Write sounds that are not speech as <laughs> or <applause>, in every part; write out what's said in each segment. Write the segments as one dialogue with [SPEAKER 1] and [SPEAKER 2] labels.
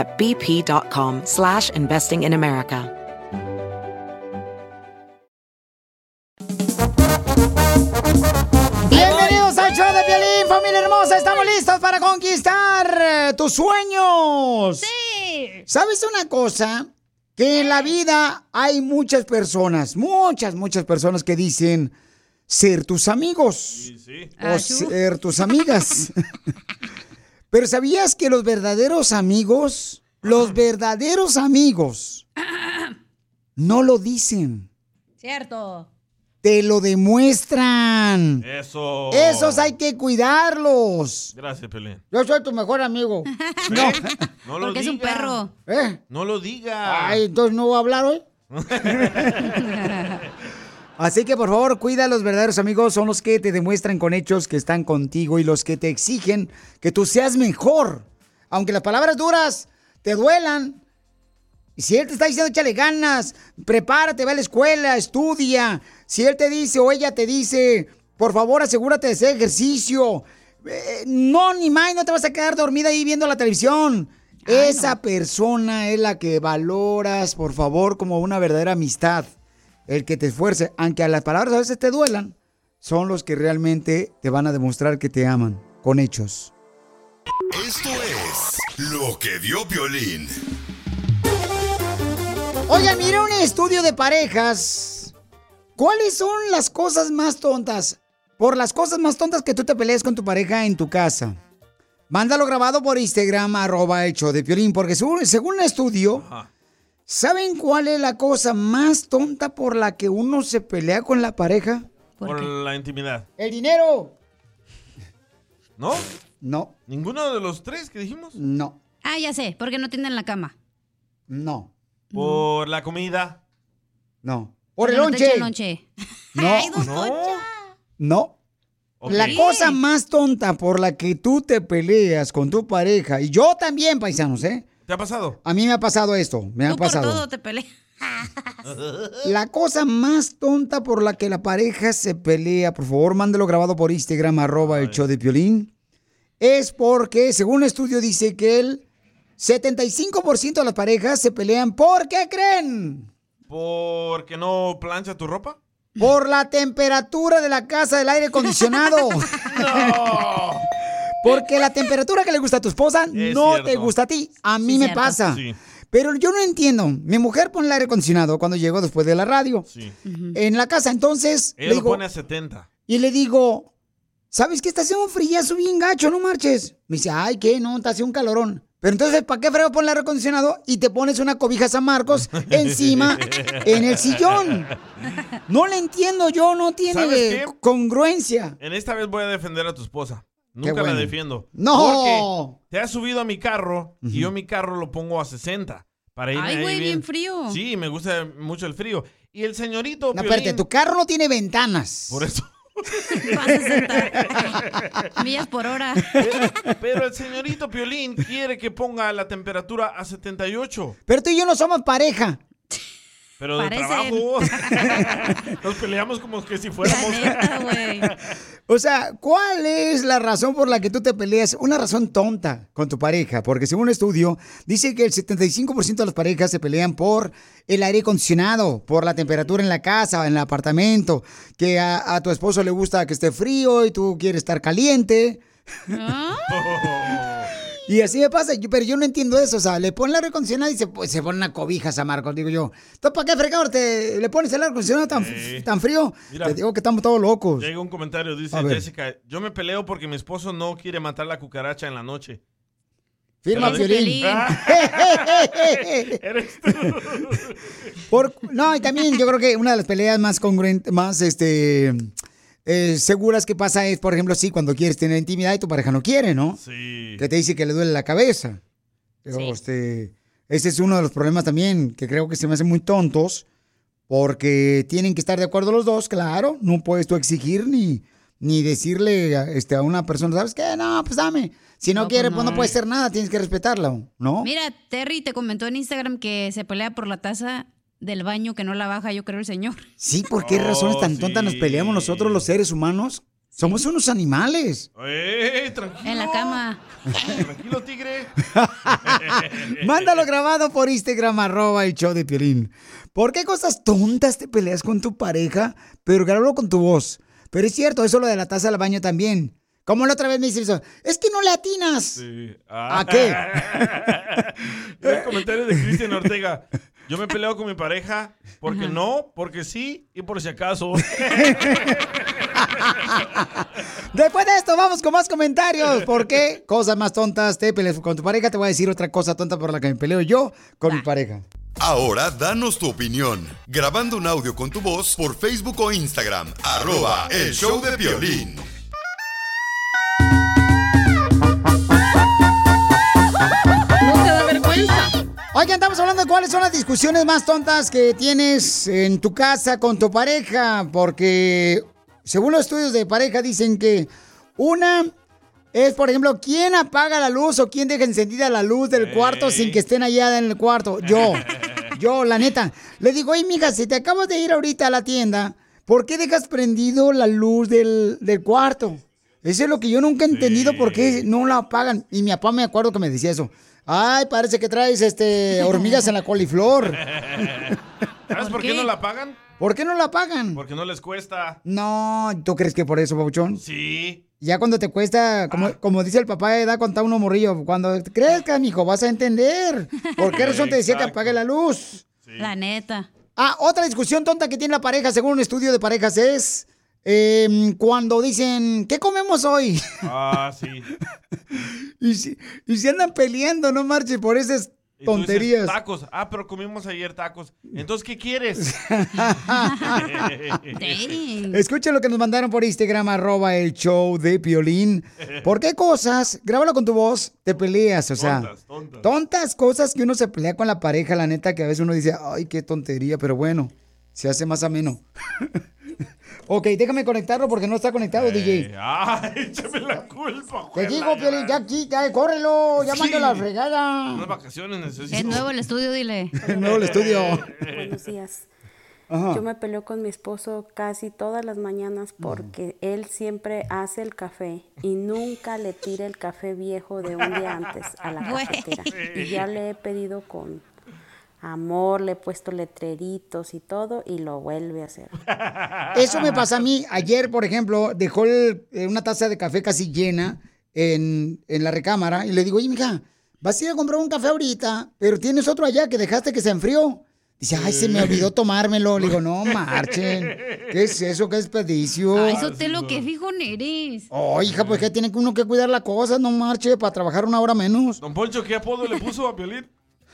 [SPEAKER 1] at bp.com slash investing in America.
[SPEAKER 2] Bienvenidos al show de Violín, familia hermosa. Estamos listos para conquistar eh, tus sueños. Sí. ¿Sabes una cosa? Que en la vida hay muchas personas, muchas, muchas personas que dicen ser tus amigos o ser tus amigas. <laughs> Pero ¿sabías que los verdaderos amigos, los verdaderos amigos, no lo dicen?
[SPEAKER 3] Cierto.
[SPEAKER 2] Te lo demuestran.
[SPEAKER 4] Eso.
[SPEAKER 2] Esos hay que cuidarlos.
[SPEAKER 4] Gracias, Pelín.
[SPEAKER 2] Yo soy tu mejor amigo. <laughs>
[SPEAKER 4] No. No lo
[SPEAKER 3] Porque es un
[SPEAKER 4] diga.
[SPEAKER 3] perro.
[SPEAKER 2] ¿Eh?
[SPEAKER 4] No lo diga.
[SPEAKER 2] Ay, entonces no voy a hablar hoy. <laughs> Así que por favor, cuida a los verdaderos amigos, son los que te demuestran con hechos que están contigo y los que te exigen que tú seas mejor. Aunque las palabras duras te duelan. Y si él te está diciendo échale ganas, prepárate, ve a la escuela, estudia. Si él te dice o ella te dice, por favor asegúrate de hacer ejercicio. Eh, no, ni más, no te vas a quedar dormida ahí viendo la televisión. Esa persona es la que valoras, por favor, como una verdadera amistad. El que te esfuerce, aunque a las palabras a veces te duelan, son los que realmente te van a demostrar que te aman, con hechos.
[SPEAKER 5] Esto es lo que vio Violín.
[SPEAKER 2] Oigan, mire un estudio de parejas. ¿Cuáles son las cosas más tontas? Por las cosas más tontas que tú te peleas con tu pareja en tu casa. Mándalo grabado por Instagram, arroba show de Piolín, porque según, según un estudio, ¿saben cuál es la cosa más tonta por la que uno se pelea con la pareja?
[SPEAKER 4] Por la intimidad.
[SPEAKER 2] El dinero.
[SPEAKER 4] ¿No?
[SPEAKER 2] No.
[SPEAKER 4] ¿Ninguno de los tres que dijimos?
[SPEAKER 2] No.
[SPEAKER 3] Ah, ya sé, porque no tienen la cama.
[SPEAKER 2] No.
[SPEAKER 4] Por la comida.
[SPEAKER 2] No. Por el
[SPEAKER 3] no
[SPEAKER 2] lonche. <laughs> No.
[SPEAKER 3] Ay, don
[SPEAKER 4] No.
[SPEAKER 2] No. La cosa más tonta por la que tú te peleas con tu pareja, y yo también, paisanos, ¿eh?
[SPEAKER 4] ¿Te ha pasado?
[SPEAKER 2] A mí me ha pasado esto, me ha
[SPEAKER 3] Tú por
[SPEAKER 2] pasado.
[SPEAKER 3] todo te peleas. <laughs>
[SPEAKER 2] La cosa más tonta por la que la pareja se pelea, por favor, mándelo grabado por Instagram, arroba el show de Piolín, es porque, según un estudio, dice que el 75% de las parejas se pelean, ¿por qué creen?
[SPEAKER 4] ¿Porque no plancha tu ropa?
[SPEAKER 2] Por la temperatura de la casa del aire acondicionado. <laughs> Porque la temperatura que le gusta a tu esposa
[SPEAKER 4] Es
[SPEAKER 2] no
[SPEAKER 4] cierto.
[SPEAKER 2] te gusta a ti. A mí
[SPEAKER 3] Sí,
[SPEAKER 2] me
[SPEAKER 3] cierto.
[SPEAKER 2] pasa.
[SPEAKER 4] Sí.
[SPEAKER 2] Pero yo no entiendo. Mi mujer pone el aire acondicionado cuando llego después de la radio.
[SPEAKER 4] Sí.
[SPEAKER 2] En la casa, entonces,
[SPEAKER 4] Ella
[SPEAKER 2] le
[SPEAKER 4] lo
[SPEAKER 2] digo,
[SPEAKER 4] pone a 70.
[SPEAKER 2] y le digo, ¿sabes qué? Está haciendo un frillazo bien gacho, no marches. Me dice, ay, ¿qué? No, está haciendo un calorón. Pero entonces, ¿para qué frego poner el aire acondicionado y te pones una cobija San Marcos <laughs> encima en el sillón? No le entiendo yo, no tiene congruencia.
[SPEAKER 4] En esta vez voy a defender a tu esposa. Nunca
[SPEAKER 2] bueno.
[SPEAKER 4] la defiendo.
[SPEAKER 2] ¡No!
[SPEAKER 4] Porque te has subido a mi carro y yo mi carro lo pongo a 60. Para irme
[SPEAKER 3] Ay, güey, bien frío.
[SPEAKER 4] Sí, me gusta mucho el frío. Y el señorito.
[SPEAKER 2] No, espérate, tu carro no tiene ventanas.
[SPEAKER 4] Por eso. <laughs>
[SPEAKER 3] Va a 60 millas por hora.
[SPEAKER 4] Pero el señorito Piolín quiere que ponga la temperatura a 78.
[SPEAKER 2] Pero tú y yo no somos pareja.
[SPEAKER 4] Pero de
[SPEAKER 3] Parecen.
[SPEAKER 4] trabajo. <laughs> Nos peleamos como que si fuéramos.
[SPEAKER 3] Neta.
[SPEAKER 2] O sea, ¿cuál es la razón por la que tú te peleas? Una razón tonta con tu pareja, porque según un estudio dice que el 75% de las parejas se pelean por el aire acondicionado, por la temperatura en la casa, en el apartamento, que a, a tu esposo le gusta que esté frío y tú quieres estar caliente.
[SPEAKER 3] Ah, <laughs>
[SPEAKER 2] Y así me pasa, pero yo no entiendo eso. O sea, le ponen el aire acondicionado y se, pues, se pone una cobija a Marcos. Digo yo, ¿tú para qué fregador te le pones el aire acondicionado tan,
[SPEAKER 4] Sí.
[SPEAKER 2] tan frío?
[SPEAKER 4] Mira.
[SPEAKER 2] Te digo que estamos todos locos.
[SPEAKER 4] Llega un comentario, dice
[SPEAKER 2] A.
[SPEAKER 4] Jessica, yo me peleo porque mi esposo no quiere matar la cucaracha en la noche.
[SPEAKER 2] Firma
[SPEAKER 4] Pero-
[SPEAKER 2] Piolín. <laughs>
[SPEAKER 4] Eres tú.
[SPEAKER 2] Por- no, y también yo creo que una de las peleas más congruentes, más este eh, seguras que pasa es, por ejemplo, sí, cuando quieres tener intimidad y tu pareja no quiere, ¿no?
[SPEAKER 4] Sí.
[SPEAKER 2] Que te dice que le duele la cabeza. Pero, este, ese es uno de los problemas también que creo que se me hacen muy tontos porque tienen que estar de acuerdo los dos, claro. No puedes tú exigir ni, ni decirle a, este, a una persona, ¿sabes qué? No, pues dame. Si no,
[SPEAKER 3] No, pues
[SPEAKER 2] quiere, pues no
[SPEAKER 3] no.
[SPEAKER 2] puede hacer nada, tienes que respetarlo, ¿no?
[SPEAKER 3] Mira, Terry te comentó en Instagram que se pelea por la taza del baño que no la baja, yo creo, el señor.
[SPEAKER 2] Sí, ¿por qué razones tan
[SPEAKER 4] Oh,
[SPEAKER 2] tontas nos peleamos nosotros los seres humanos? Somos unos animales.
[SPEAKER 4] ¡Eh, tranquilo!
[SPEAKER 3] En la cama.
[SPEAKER 4] Tranquilo, tigre. <laughs>
[SPEAKER 2] Mándalo grabado por Instagram, arroba el show de Piolín. ¿Por qué cosas tontas te peleas con tu pareja, pero grábalo con tu voz? Pero es cierto, eso lo de la taza del baño también. Como la otra vez me dice eso, es que no le atinas.
[SPEAKER 4] Sí.
[SPEAKER 2] ¿A qué? <laughs>
[SPEAKER 4] El comentario de Cristian Ortega. Yo me peleo con mi pareja porque no, porque sí y por si acaso.
[SPEAKER 2] Después de esto, vamos con más comentarios. ¿Por qué cosas más tontas te peleas con tu pareja? Te voy a decir otra cosa tonta por la que me peleo yo con mi pareja.
[SPEAKER 5] Ahora danos tu opinión, grabando un audio con tu voz por Facebook o Instagram, arroba el show de violín.
[SPEAKER 6] No te da vergüenza.
[SPEAKER 2] Oigan, estamos hablando de cuáles son las discusiones más tontas que tienes en tu casa con tu pareja, porque según los estudios de pareja dicen que una es, por ejemplo, quién apaga la luz o quién deja encendida la luz del cuarto sin que estén allá en el cuarto. Yo, <laughs> yo, la neta. Le digo, oye, mija, si te acabas de ir ahorita a la tienda, ¿por qué dejas prendido la luz del, del cuarto? Eso es lo que yo nunca he entendido, por qué no la apagan. Y mi papá me acuerdo que me decía eso. Ay, parece que traes este hormigas en la coliflor. <laughs>
[SPEAKER 4] ¿Sabes por, qué? no la pagan?
[SPEAKER 2] ¿Por qué no la pagan?
[SPEAKER 4] Porque no les cuesta.
[SPEAKER 2] No, ¿tú crees que por eso, Pabuchón?
[SPEAKER 4] Sí.
[SPEAKER 2] Ya cuando te cuesta, como, como dice el papá, da contar uno morrillo, cuando crezcas, mijo, vas a entender. ¿Por qué <laughs> razón te decía que apague la luz?
[SPEAKER 3] La neta.
[SPEAKER 2] Ah, otra discusión tonta que tiene la pareja, según un estudio de parejas, es em, cuando dicen, ¿qué comemos hoy?
[SPEAKER 4] Ah, sí. <laughs>
[SPEAKER 2] y, si, y se andan peleando, no marche, por esas
[SPEAKER 4] dices,
[SPEAKER 2] tonterías.
[SPEAKER 4] tacos. Ah, pero comimos ayer tacos. Entonces, ¿qué quieres? <laughs> <laughs>
[SPEAKER 2] Escucha lo que nos mandaron por Instagram, arroba el show de Piolín. ¿Por qué cosas? Grábalo con tu voz, te peleas, o sea.
[SPEAKER 4] Tontas, tontas.
[SPEAKER 2] Tontas cosas que uno se pelea con la pareja, la neta, que a veces uno dice, ay, qué tontería, pero bueno, se hace más ameno. Ok, déjame conectarlo porque no está conectado, DJ.
[SPEAKER 4] Eh, Ay, échame la culpa,
[SPEAKER 2] Te digo,
[SPEAKER 4] ya.
[SPEAKER 2] Piolín, ya aquí, ya, córrelo, ya
[SPEAKER 4] Sí.
[SPEAKER 2] mando la fregada.
[SPEAKER 4] Unas vacaciones necesito.
[SPEAKER 3] Es nuevo el estudio, dile. <laughs>
[SPEAKER 2] El nuevo el estudio.
[SPEAKER 6] Buenos días.
[SPEAKER 2] Ajá.
[SPEAKER 6] Yo me peleo con mi esposo casi todas las mañanas porque él siempre hace el café y nunca le tira el café viejo de un día antes a la <laughs> cafetera. Y ya le he pedido con amor, le he puesto letreritos y todo y lo vuelve a hacer. <laughs>
[SPEAKER 2] Eso me pasa a mí. Ayer, por ejemplo, dejó el- eh, una taza de café casi llena en, en la recámara y le digo, oye, mija, vas a ir a comprar un café ahorita, pero tienes otro allá que dejaste que se enfrió. Dice, ay, se me olvidó tomármelo. Le digo, no, <laughs> marchen. ¿Qué es eso? ¿Qué desperdicio?
[SPEAKER 3] Ay, Sotelo, qué fijo eres.
[SPEAKER 2] Oh, hija, pues que tiene que uno que cuidar la cosa, no marche, para trabajar una hora menos.
[SPEAKER 4] Don Poncho, ¿qué apodo le puso a Piolín?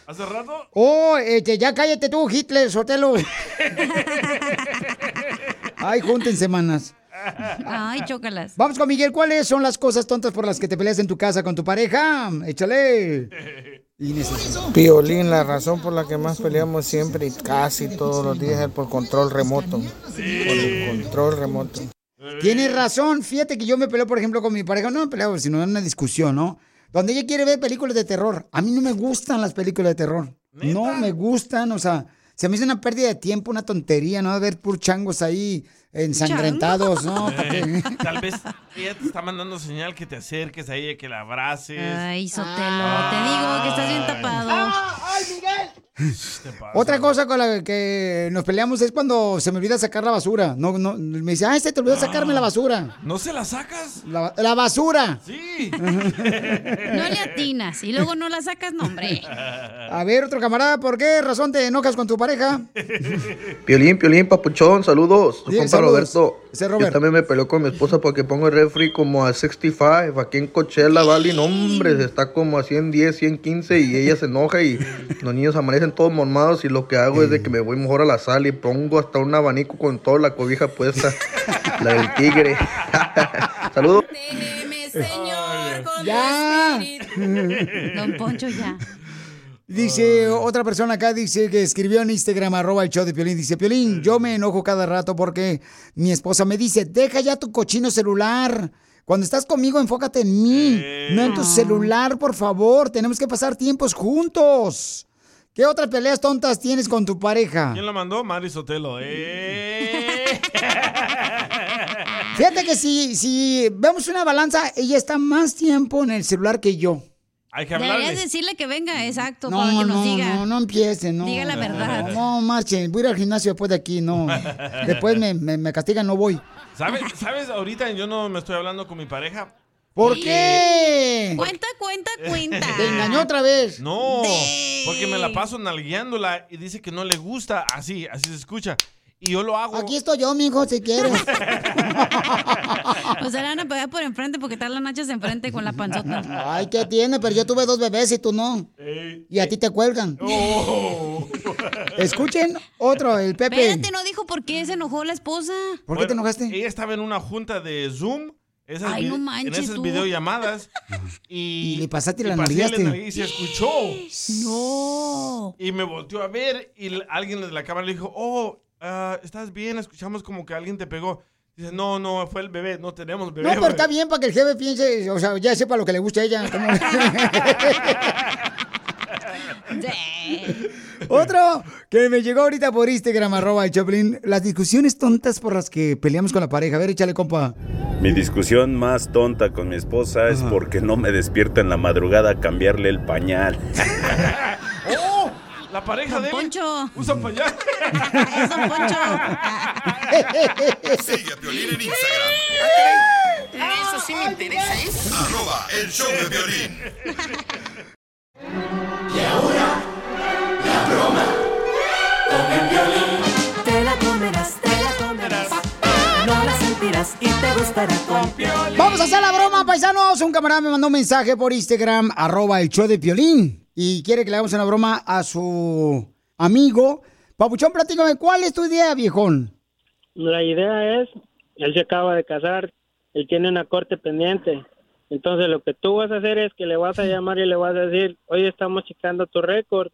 [SPEAKER 4] ¿Hace rato?
[SPEAKER 2] Oh, este, ya cállate tú, Hitler, Sotelo. Ay, júntense, manas.
[SPEAKER 3] Ay, chócalas.
[SPEAKER 2] Vamos con Miguel. ¿Cuáles son las cosas tontas por las que te peleas en tu casa con tu pareja? Échale.
[SPEAKER 7] Piolín, la razón por la que más peleamos siempre y casi todos los días es por control remoto. Por el control remoto.
[SPEAKER 2] Tienes razón. Fíjate que yo me peleo, por ejemplo, con mi pareja. No me peleo, sino en una discusión, ¿no? Donde ella quiere ver películas de terror. A mí no me gustan las películas de terror. No me gustan, o sea, se me hizo una pérdida de tiempo, una tontería, ¿no? Ver puros changos ahí ensangrentados, ¿no? <laughs>
[SPEAKER 4] Eh, tal vez ella te está mandando señal que te acerques a ella, que la abraces.
[SPEAKER 3] Ay, Sotelo, te digo que estás bien tapado.
[SPEAKER 2] ¡Ay, Miguel! Otra cosa con la que nos peleamos es cuando se me olvida sacar la basura. No, no, me dice, ah, este te olvidó sacarme la basura.
[SPEAKER 4] ¿No se la sacas?
[SPEAKER 2] La, la basura.
[SPEAKER 4] Sí.
[SPEAKER 3] No le atinas y luego no la sacas, no, hombre.
[SPEAKER 2] A ver, otro camarada, ¿por qué razón te enojas con tu pareja?
[SPEAKER 8] Piolín, Piolín, papuchón, saludos. Tu
[SPEAKER 2] Bien,
[SPEAKER 8] compa
[SPEAKER 2] saludos.
[SPEAKER 8] Roberto.
[SPEAKER 2] Ese Robert.
[SPEAKER 8] Yo también me peleó con mi esposa porque pongo el refri como a 65 aquí en Coachella Valley. No, hombre, está como a 110, 115 y ella se enoja y los niños amanecen todos mormados y lo que hago es de que me voy mejor a la sala y pongo hasta un abanico con toda la cobija puesta, <laughs> la del tigre. <laughs> saludos.
[SPEAKER 2] Ya.
[SPEAKER 3] Don Poncho, ya.
[SPEAKER 2] Dice otra persona acá, dice que escribió en Instagram, arroba el show de Piolín. Dice, Piolín, yo me enojo cada rato porque mi esposa me dice, deja ya tu cochino celular. Cuando estás conmigo, enfócate en mí, no en tu celular, por favor. Tenemos que pasar tiempos juntos. ¿Qué otras peleas tontas tienes con tu pareja?
[SPEAKER 4] ¿Quién lo mandó? Mari Sotelo. ¡Eh! <laughs>
[SPEAKER 2] Fíjate que si, si vemos una balanza, ella está más tiempo en el celular que yo.
[SPEAKER 4] Hay que
[SPEAKER 3] Deberías decirle que venga, exacto,
[SPEAKER 2] No,
[SPEAKER 3] para que
[SPEAKER 2] no,
[SPEAKER 3] nos diga.
[SPEAKER 2] no, no empiecen, no.
[SPEAKER 3] Diga la verdad.
[SPEAKER 2] No, marchen, voy a ir al gimnasio después de aquí, no. Después me, me, me castigan, no voy.
[SPEAKER 4] ¿Sabes? ¿Sabes? Ahorita yo no me estoy hablando con mi pareja.
[SPEAKER 2] ¿Por qué?
[SPEAKER 3] Cuenta, cuenta, cuenta.
[SPEAKER 2] Te engañó otra vez.
[SPEAKER 4] No, porque me la paso nalgueándola y dice que no le gusta así, así se escucha. Y yo lo hago.
[SPEAKER 2] Aquí estoy yo, mijo, si quieres. <laughs>
[SPEAKER 3] O sea, le van a pegar por enfrente porque están las nachas enfrente con la panzota.
[SPEAKER 2] Ay, ¿qué tiene? Pero yo tuve dos bebés y tú no. Y a ti te cuelgan.
[SPEAKER 4] Oh. <laughs>
[SPEAKER 2] Escuchen otro, el Pepe.
[SPEAKER 3] Espérate, no dijo por qué se enojó la esposa.
[SPEAKER 2] ¿Por qué te enojaste?
[SPEAKER 4] Ella estaba en una junta de Zoom. Esas
[SPEAKER 3] Ay, no manches,
[SPEAKER 4] En esas
[SPEAKER 3] tú.
[SPEAKER 4] videollamadas. Y, <laughs>
[SPEAKER 2] Y le pasaste y la
[SPEAKER 4] nalgué Y se escuchó. <gasps>
[SPEAKER 3] No.
[SPEAKER 4] Y me volteó a ver y alguien de la cámara le dijo, oh, ah, ¿estás bien? Escuchamos como que alguien te pegó. Dice, no, no, fue el bebé, no tenemos bebé.
[SPEAKER 2] No, pero
[SPEAKER 4] güey".
[SPEAKER 2] está bien para que el jefe piense, o sea, ya sepa lo que le gusta a ella. <laughs> <laughs> Otro que me llegó ahorita por Instagram, arroba el Choplin. Las discusiones tontas por las que peleamos con la pareja. A ver, échale, compa.
[SPEAKER 9] Mi discusión más tonta con mi esposa es porque no me despierta en la madrugada a cambiarle el pañal. <laughs>
[SPEAKER 4] ¡Oh! La pareja de él
[SPEAKER 3] Poncho.
[SPEAKER 4] usa pañal.
[SPEAKER 3] Es Don Poncho.
[SPEAKER 5] Sigue a Piolín en Instagram.
[SPEAKER 10] Eso sí me interesa, ¿eh?
[SPEAKER 5] Arroba el show de violín.
[SPEAKER 11] Te la comerás, te la comerás. No la sentirás y te gustará con
[SPEAKER 2] Vamos a hacer la broma, paisanos. Un camarada me mandó un mensaje por Instagram, arroba el show de Piolín. Y quiere que le hagamos una broma a su amigo. Papuchón, platícame, ¿cuál es tu idea, viejón?
[SPEAKER 12] La idea es, él se acaba de casar, él tiene una corte pendiente. Entonces lo que tú vas a hacer es que le vas a llamar y le vas a decir, oye, estamos checando tu récord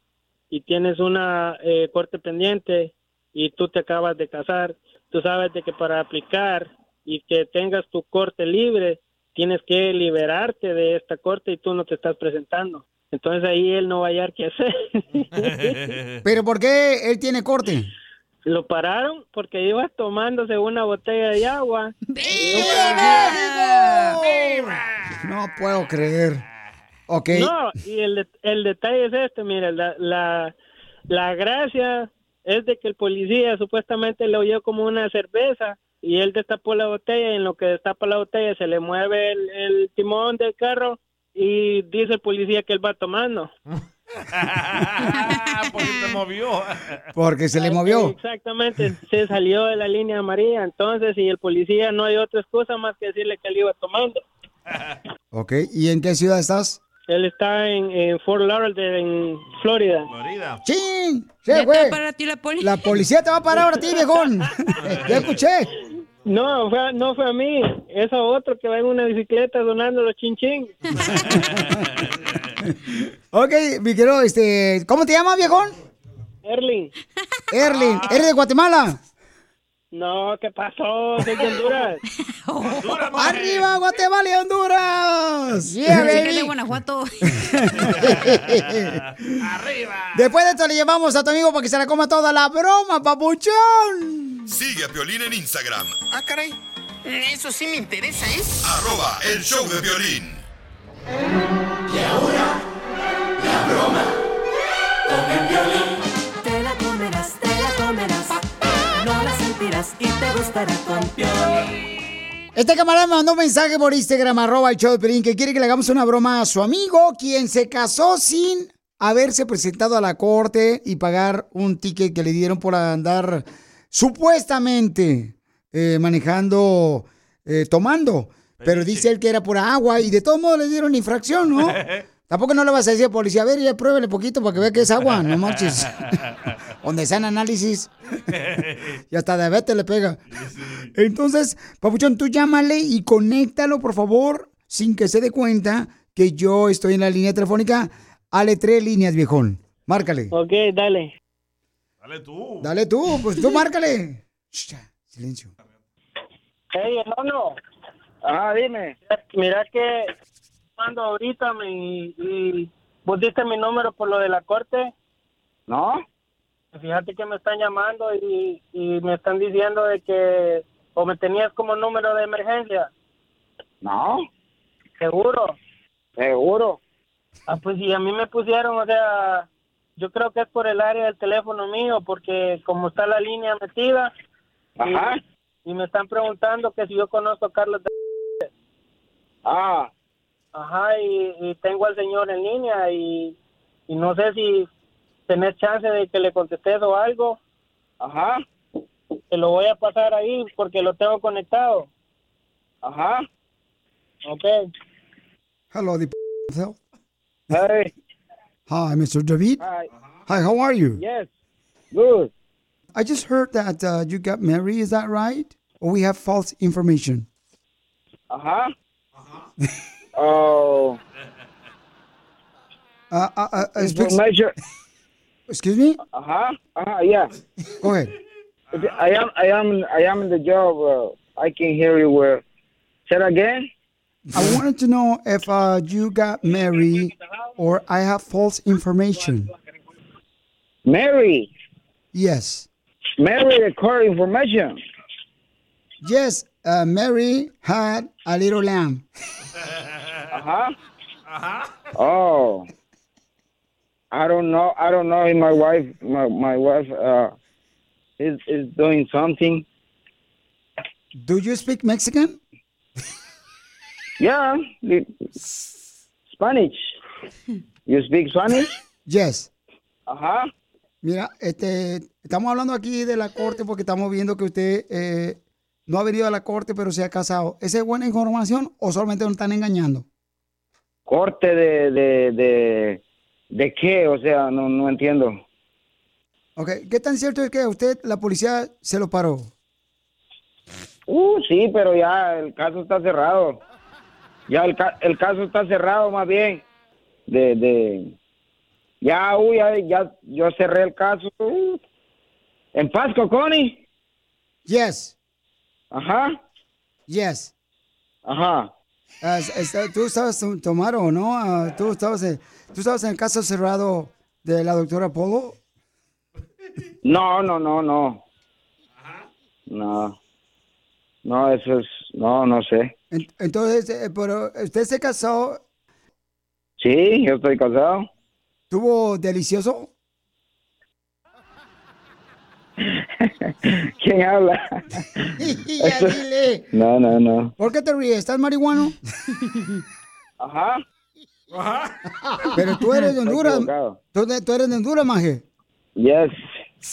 [SPEAKER 12] y tienes una eh, corte pendiente y tú te acabas de casar. Tú sabes de que para aplicar y que tengas tu corte libre, tienes que liberarte de esta corte y tú no te estás presentando. Entonces ahí él no va a hallar qué hacer. <laughs>
[SPEAKER 2] ¿Pero por qué él tiene corte?
[SPEAKER 12] Lo pararon porque iba tomándose una botella de agua.
[SPEAKER 2] No puedo creer. Ok.
[SPEAKER 12] No, y el, de- el detalle es este, mira, la, la, la gracia es de que el policía supuestamente le oyó como una cerveza y él destapó la botella y en lo que destapa la botella se le mueve el, el timón del carro y dice el policía que él va tomando. <laughs> <laughs>
[SPEAKER 4] Porque se movió.
[SPEAKER 2] Porque se le movió.
[SPEAKER 12] Exactamente, se salió de la línea amarilla, entonces y el policía no hay otra excusa más que decirle que él iba tomando. <laughs>
[SPEAKER 2] Ok, ¿y en qué ciudad estás?
[SPEAKER 12] Él está en, en Fort Lauderdale, en Florida.
[SPEAKER 4] Florida.
[SPEAKER 2] ¡Chin!
[SPEAKER 3] Ya
[SPEAKER 2] Se
[SPEAKER 3] te
[SPEAKER 2] fue.
[SPEAKER 3] va a parar a ti la poli.
[SPEAKER 2] La policía te va a parar ahora a ti, viejón. <laughs> ya escuché.
[SPEAKER 12] No, fue a- no fue a mí, es a otro que va en una bicicleta sonando los chinchín.
[SPEAKER 2] Ok, mi querido, este, ¿cómo te llamas, viejón?
[SPEAKER 12] Erling.
[SPEAKER 2] Erling, ¿eres de Guatemala?
[SPEAKER 12] No, ¿qué pasó? Soy de Honduras. <laughs>
[SPEAKER 2] ¡Arriba, Guatemala y Honduras! Yeah,
[SPEAKER 3] el de
[SPEAKER 2] baby.
[SPEAKER 3] Guanajuato. <laughs>
[SPEAKER 2] Después de esto le llevamos a tu amigo para que se la coma toda la broma, papuchón.
[SPEAKER 5] Sigue a Piolín en Instagram.
[SPEAKER 10] Ah, caray. Eso sí me interesa, ¿eh?
[SPEAKER 5] Arroba el show de
[SPEAKER 11] con el violín. Te la te la. No la sentirás y te gustará con violín.
[SPEAKER 2] Este camarada mandó un mensaje por Instagram, arroba el show de que quiere que le hagamos una broma a su amigo, quien se casó sin haberse presentado a la corte y pagar un ticket que le dieron por andar supuestamente eh, manejando, eh, tomando. Pero dice él que era por agua y de todos modos le dieron infracción, ¿no? <laughs> Tampoco no le vas a decir al policía, a ver, ya pruébele poquito para que vea que es agua, no marches. <laughs> Donde sean análisis. <laughs> y hasta diabetes le pega. Entonces, Papuchón, tú llámale y conéctalo, por favor, sin que se dé cuenta que yo estoy en la línea telefónica. Ale tres líneas, viejón. Márcale.
[SPEAKER 12] Ok, dale.
[SPEAKER 4] Dale tú.
[SPEAKER 2] Dale tú, pues tú márcale. Silencio.
[SPEAKER 12] Hey, hermano.
[SPEAKER 13] Ah, dime.
[SPEAKER 12] Mira que cuando ahorita me, y vos diste mi número por lo de la corte.
[SPEAKER 13] ¿No?
[SPEAKER 12] Fíjate que me están llamando y, y me están diciendo de que o me tenías como número de emergencia.
[SPEAKER 13] No.
[SPEAKER 12] ¿Seguro?
[SPEAKER 13] Seguro.
[SPEAKER 12] Ah, pues sí, a mí me pusieron, o sea, yo creo que es por el área del teléfono mío, porque como está la línea metida. y-
[SPEAKER 13] Ajá.
[SPEAKER 12] Y, me están preguntando que si yo conozco a Carlos. de-
[SPEAKER 13] Ah,
[SPEAKER 12] Ajá, y, y tengo al señor en línea y, y no sé si tenés chance de que le contestes o algo.
[SPEAKER 13] Ajá.
[SPEAKER 12] Te lo voy a pasar ahí porque lo tengo conectado.
[SPEAKER 13] Ajá.
[SPEAKER 12] Ok.
[SPEAKER 2] Hello, the.
[SPEAKER 13] Hey.
[SPEAKER 2] Hi, Mr. David.
[SPEAKER 13] Hi.
[SPEAKER 2] Hi, how are you?
[SPEAKER 13] Yes. Good.
[SPEAKER 2] I just heard that uh, you got married. Is that right? Or we have false information?
[SPEAKER 13] Ajá. <laughs> Oh.
[SPEAKER 2] Uh, uh, uh, uh,
[SPEAKER 13] Information.
[SPEAKER 2] Excuse me?
[SPEAKER 13] Ajá. Ajá. Yeah.
[SPEAKER 2] Go ahead.
[SPEAKER 13] I am. I am. I am in the job. Uh, I can hear you. Well. Say it again.
[SPEAKER 2] I wanted to know if uh, you got married or I have false information.
[SPEAKER 13] Mary.
[SPEAKER 2] Yes.
[SPEAKER 13] Mary, the core information.
[SPEAKER 2] Yes, uh, Mary had a little lamb.
[SPEAKER 13] Uh-huh. Oh. I don't know. I don't know if my wife, my, my wife, uh, is is doing something.
[SPEAKER 2] Do you speak Mexican?
[SPEAKER 13] Yeah, Spanish. You speak Spanish?
[SPEAKER 2] Yes.
[SPEAKER 13] Ajá.
[SPEAKER 2] Mira, este, estamos hablando aquí de la corte porque estamos viendo que usted eh, no ha venido a la corte, pero se ha casado. ¿Esa es buena información o solamente nos están engañando?
[SPEAKER 13] Corte de, de, de, de qué? O sea, no, no entiendo.
[SPEAKER 2] Ok, ¿qué tan cierto es que a usted la policía se lo paró?
[SPEAKER 13] Uh, sí, pero ya el caso está cerrado. Ya el, ca- el caso está cerrado más bien. De, de, ya, uy, ya, ya, yo cerré el caso. uh, En Pasco, Connie.
[SPEAKER 2] Yes.
[SPEAKER 13] Ajá.
[SPEAKER 2] Yes.
[SPEAKER 13] Ajá.
[SPEAKER 2] Es- ¿Tú estabas to- tomando o no? Ah, ¿tú, estabas, en- ¿Tú estabas en el caso cerrado de la doctora Polo?
[SPEAKER 13] No, no, no, no. No. No, eso es, no, no sé.
[SPEAKER 2] En- Entonces, eh, pero usted se casó,
[SPEAKER 13] Sí, yo estoy casado.
[SPEAKER 2] ¿tuvo delicioso? <laughs>
[SPEAKER 13] ¿Quién habla? <laughs>
[SPEAKER 2] ya dile.
[SPEAKER 13] No, no, no.
[SPEAKER 2] ¿Por qué te ríes? ¿Estás marihuano? <laughs>
[SPEAKER 13] Ajá.
[SPEAKER 2] Pero tú eres de Honduras. Tú, de- tú eres de Honduras, maje.
[SPEAKER 13] Yes.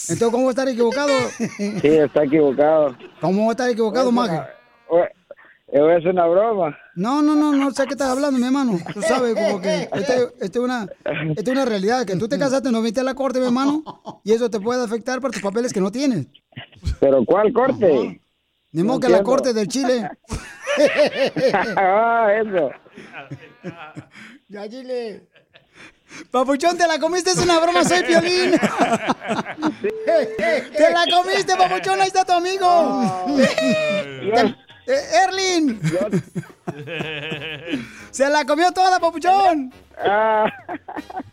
[SPEAKER 2] Entonces, ¿cómo va a estar equivocado?
[SPEAKER 13] Sí, está equivocado.
[SPEAKER 2] ¿Cómo va a estar equivocado, maje?
[SPEAKER 13] Es una broma.
[SPEAKER 2] No, no, no, no sé qué estás hablando, mi hermano. Tú sabes, como que este, este es una, esta es una realidad, que tú te casaste, no viniste a la corte, mi hermano, y eso te puede afectar para tus papeles que no tienes.
[SPEAKER 13] ¿Pero cuál corte?
[SPEAKER 2] Ni modo
[SPEAKER 13] No
[SPEAKER 2] que la
[SPEAKER 13] entiendo.
[SPEAKER 2] corte del Chile. <laughs>
[SPEAKER 13] ah, eso.
[SPEAKER 2] Ya, Chile. Papuchón, te la comiste, es una broma, soy Piolín. <laughs> te la comiste, papuchón, ahí está tu amigo. <laughs> Te- eh, Erlin. Se la comió toda, papuchón.
[SPEAKER 13] Ah.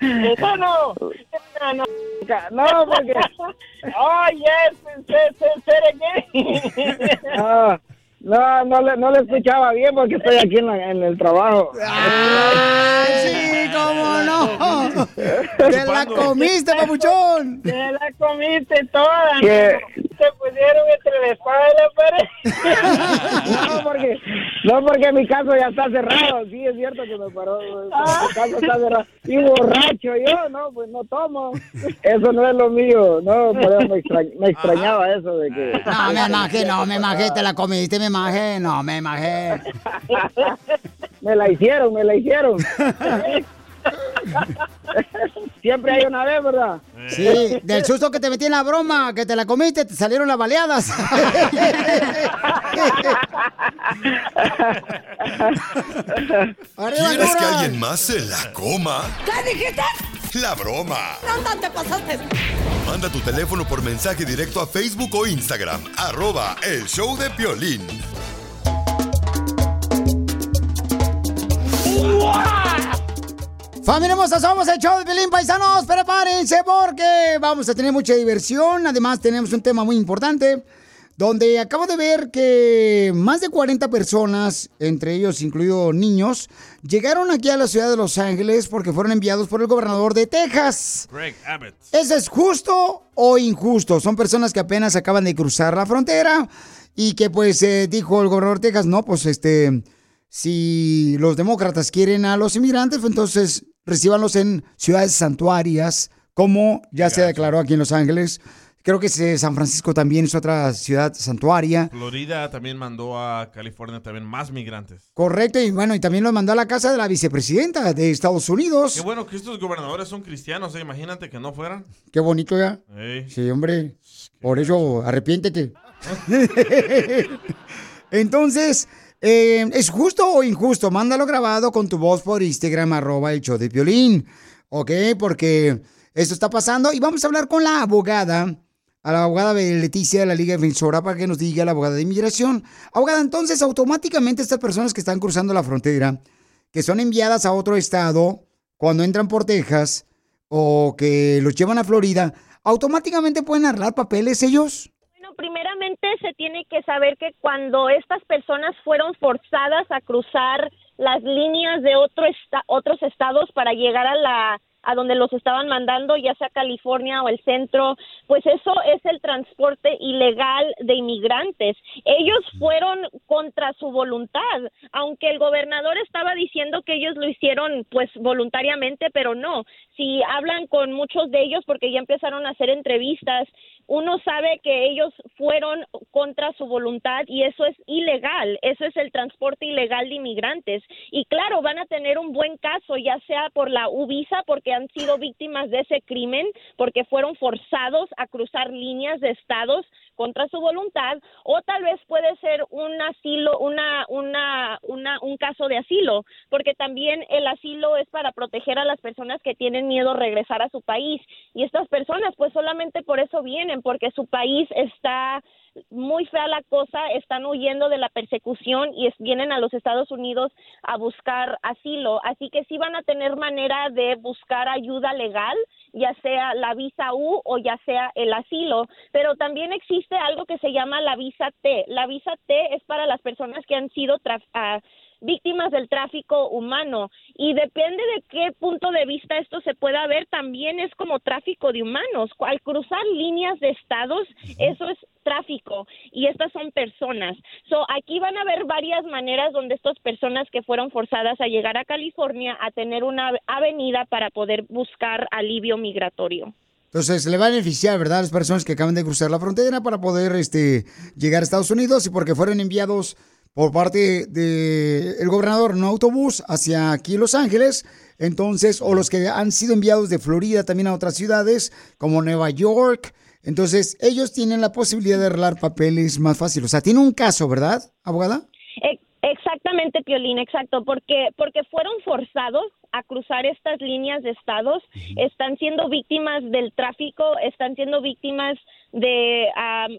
[SPEAKER 12] No, no. No,
[SPEAKER 13] No, porque...
[SPEAKER 12] Oh, yes, again.
[SPEAKER 13] Ah, no, no le, no le escuchaba bien porque estoy aquí en, la- en el trabajo.
[SPEAKER 2] ¡Ay, sí, cómo no! <laughs> ¡Te la comiste, papuchón!
[SPEAKER 12] Te la comiste toda.
[SPEAKER 13] ¿Qué?
[SPEAKER 12] No te pusieron entre la espada y la pared. <laughs>
[SPEAKER 13] No, porque, no, porque mi caso ya está cerrado. Sí, es cierto que me paró. Mi caso está cerrado. Y borracho yo, no, pues no tomo. Eso no es lo mío. No, por eso me, extra- me extrañaba eso de que...
[SPEAKER 2] No, me imagino, no, me imagino, te la comiste, me imagino, no, me imagino. <laughs>
[SPEAKER 13] Me la hicieron, me la hicieron. <laughs> Siempre hay una vez, ¿verdad?
[SPEAKER 2] Sí, del susto que te metí en la broma, que te la comiste, te salieron las baleadas. <laughs>
[SPEAKER 5] ¿Quieres que alguien más se la coma?
[SPEAKER 11] ¿Qué dijiste?
[SPEAKER 5] La broma.
[SPEAKER 11] No, te pasaste.
[SPEAKER 5] Manda tu teléfono por mensaje directo a Facebook o Instagram. Arroba el show de Piolín.
[SPEAKER 2] Familia hermosa, somos el show de Pelín Paisanos. Prepárense porque vamos a tener mucha diversión. Además, tenemos un tema muy importante donde acabo de ver que más de 40 personas, entre ellos incluidos niños, llegaron aquí a la ciudad de Los Ángeles porque fueron enviados por el gobernador de Texas.
[SPEAKER 4] Greg Abbott.
[SPEAKER 2] ¿Eso es justo o injusto? Son personas que apenas acaban de cruzar la frontera y que pues eh, dijo el gobernador de Texas, no, pues este, si los demócratas quieren a los inmigrantes, pues entonces recíbanlos en ciudades santuarias, como ya se declaró aquí en Los Ángeles. Creo que San Francisco también es otra ciudad santuaria.
[SPEAKER 4] Florida también mandó a California también más migrantes.
[SPEAKER 2] Correcto, y bueno, y también los mandó a la casa de la vicepresidenta de Estados Unidos.
[SPEAKER 4] Qué bueno que estos gobernadores son cristianos, ¿eh? imagínate que no fueran.
[SPEAKER 2] Qué bonito ya. Sí, hombre. Por eso, arrepiéntete. <laughs> Entonces, eh, ¿es justo o injusto? Mándalo grabado con tu voz por Instagram, arroba el show de Piolín. ¿Ok? Porque esto está pasando. Y vamos a hablar con la abogada, a la abogada de Leticia de la Liga Defensora, para que nos diga la abogada de inmigración. Abogada, entonces, automáticamente estas personas que están cruzando la frontera, que son enviadas a otro estado cuando entran por Texas o que los llevan a Florida, ¿automáticamente pueden arreglar papeles ellos?
[SPEAKER 14] Bueno, primeramente se tiene que saber que cuando estas personas fueron forzadas a cruzar las líneas de otro otros estados para llegar a la a donde los estaban mandando, ya sea California o el centro, pues eso es el transporte ilegal de inmigrantes. Ellos fueron contra su voluntad, aunque el gobernador estaba diciendo que ellos lo hicieron pues voluntariamente, pero no. Si hablan con muchos de ellos porque ya empezaron a hacer entrevistas, uno sabe que ellos fueron contra su voluntad y eso es ilegal, eso es el transporte ilegal de inmigrantes. Y claro, van a tener un buen caso, ya sea por la UBISA, porque han sido víctimas de ese crimen, porque fueron forzados a cruzar líneas de estados contra su voluntad, o tal vez puede ser un asilo, una, una, una, un caso de asilo, porque también el asilo es para proteger a las personas que tienen miedo a regresar a su país. Y estas personas, pues solamente por eso vienen, porque su país está muy fea la cosa, están huyendo de la persecución y es- vienen a los Estados Unidos a buscar asilo. Así que sí van a tener manera de buscar ayuda legal, ya sea la visa U o ya sea el asilo. Pero también existe algo que se llama la visa T. La visa T es para las personas que han sido traf- ah, víctimas del tráfico humano. Y depende de qué punto de vista esto se pueda ver también es como tráfico de humanos. Al cruzar líneas de estados eso es tráfico y estas son personas. So aquí van a haber varias maneras donde estas personas que fueron forzadas a llegar a California a tener una avenida para poder buscar alivio migratorio.
[SPEAKER 2] Entonces, le va a beneficiar, ¿verdad? A las personas que acaban de cruzar la frontera para poder este, llegar a Estados Unidos y porque fueron enviados por parte del el gobernador en un autobús hacia aquí Los Ángeles. Entonces, o los que han sido enviados de Florida también a otras ciudades, como Nueva York. Entonces, ellos tienen la posibilidad de arreglar papeles más fácil. O sea, tiene un caso, ¿verdad, abogada?
[SPEAKER 14] E- Exactamente, Piolín, exacto, porque porque fueron forzados a cruzar estas líneas de estados, están siendo víctimas del tráfico, están siendo víctimas de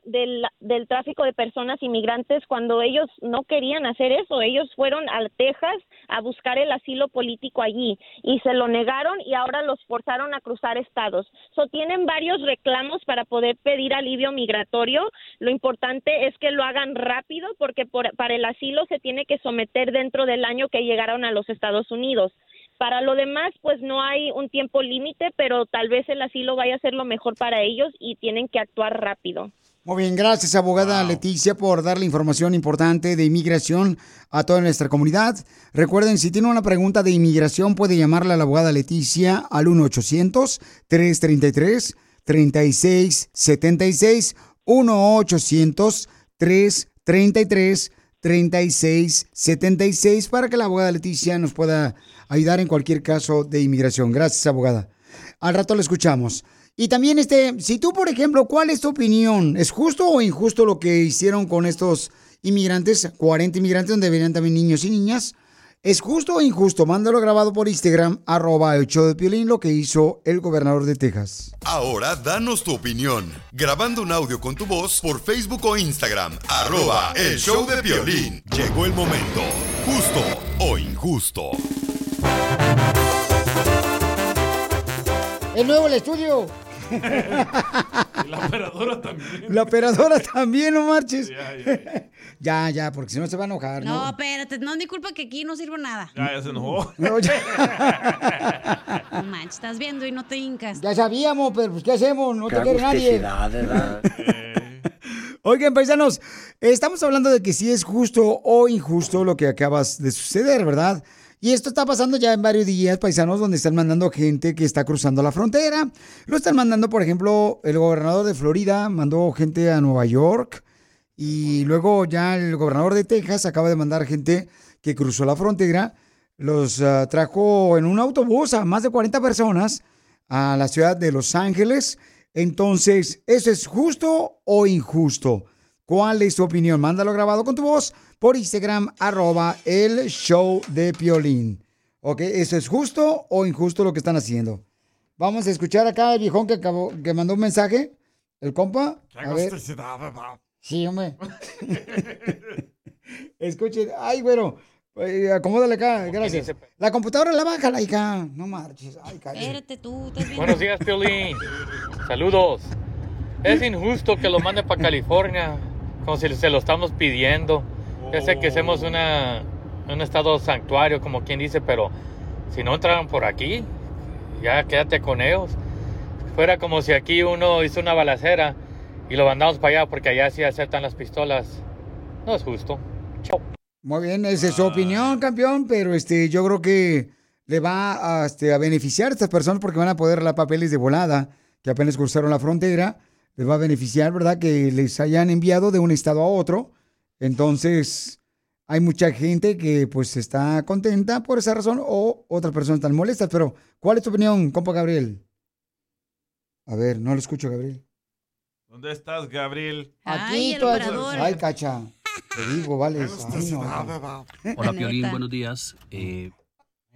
[SPEAKER 14] del, del tráfico de personas inmigrantes cuando ellos no querían hacer eso, ellos fueron a Texas a buscar el asilo político allí y se lo negaron y ahora los forzaron a cruzar estados. So tienen varios reclamos para poder pedir alivio migratorio. Lo importante es que lo hagan rápido porque por- para el asilo se tiene que someter dentro del año que llegaron a los Estados Unidos. Para lo demás, pues no hay un tiempo límite, pero tal vez el asilo vaya a ser lo mejor para ellos y tienen que actuar rápido.
[SPEAKER 2] Muy bien, gracias abogada Leticia por darle información importante de inmigración a toda nuestra comunidad. Recuerden, si tienen una pregunta de inmigración, puede llamarle a la abogada Leticia al 1-800-333-3676, 1-800-333-3676 para que la abogada Leticia nos pueda ayudar en cualquier caso de inmigración. Gracias, abogada. Al rato la escuchamos. Y también, este, si tú, por ejemplo, ¿cuál es tu opinión? ¿Es justo o injusto lo que hicieron con estos inmigrantes, 40 inmigrantes, donde venían también niños y niñas? ¿Es justo o injusto? Mándalo grabado por Instagram, arroba el show de Piolín, lo que hizo el gobernador de Texas.
[SPEAKER 5] Ahora danos tu opinión. Grabando un audio con tu voz por Facebook o Instagram. Arroba el show de violín. Llegó el momento. Justo o injusto.
[SPEAKER 2] ¡El nuevo el estudio! <laughs>
[SPEAKER 4] Y la operadora también.
[SPEAKER 2] La operadora también, no marches.
[SPEAKER 4] Ya, ya, <laughs>
[SPEAKER 2] Ya, ya, porque si no se va a enojar, ¿no?
[SPEAKER 3] No, espérate, no es mi culpa que aquí no sirvo nada.
[SPEAKER 4] Ya, ya se enojó. <laughs>
[SPEAKER 2] No, ya,
[SPEAKER 3] No manches, estás viendo y no te hincas.
[SPEAKER 2] ya sabíamos, pero pues ¿qué hacemos? No te quiere nadie. Oigan, paisanos, estamos hablando de que si es justo o injusto lo que acabas de suceder, ¿verdad? Y esto está pasando ya en varios días, paisanos, donde están mandando gente que está cruzando la frontera. Lo están mandando, por ejemplo, el gobernador de Florida mandó gente a Nueva York. Y luego ya el gobernador de Texas acaba de mandar gente que cruzó la frontera. Los ah, trajo en un autobús a más de 40 personas a la ciudad de Los Ángeles. Entonces, ¿eso es justo o injusto? ¿Cuál es tu opinión? Mándalo grabado con tu voz por Instagram, arroba el show de Piolín. ¿Ok? ¿Eso es justo o injusto lo que están haciendo? Vamos a escuchar acá al viejón que, acabó, que mandó un mensaje. El compa. A ver. Sí, hombre. <laughs> Escuchen. Ay, güero. Eh, acomódale acá, gracias. La computadora la baja, la hija. No marches. Ay, cállate.
[SPEAKER 3] Espérate tú.
[SPEAKER 15] Buenos días, Piolín. Saludos. Es injusto que lo mande para California, como si se lo estamos pidiendo. Ya sé que somos una, un estado santuario, como quien dice, pero si no entraron por aquí, ya quédate con ellos. Fuera como si aquí uno hizo una balacera y lo mandamos para allá porque allá sí aceptan las pistolas. No es justo. Chao.
[SPEAKER 2] Muy bien, esa es su opinión, campeón, pero este, yo creo que le va a, este, a beneficiar a estas personas porque van a poder la papeles de volada, que apenas cruzaron la frontera. Les va a beneficiar, ¿verdad? Que les hayan enviado de un estado a otro. Entonces, hay mucha gente que pues está contenta por esa razón o otras personas están molestas. Pero, ¿cuál es tu opinión, compa Gabriel? A ver, no lo escucho, Gabriel.
[SPEAKER 4] ¿Dónde estás, Gabriel?
[SPEAKER 2] Aquí
[SPEAKER 3] el
[SPEAKER 2] todas-
[SPEAKER 3] operador.
[SPEAKER 2] Ay, cacha. Te digo, vale. <laughs> Ay, no.
[SPEAKER 16] Hola, Piolín, buenos días. Eh,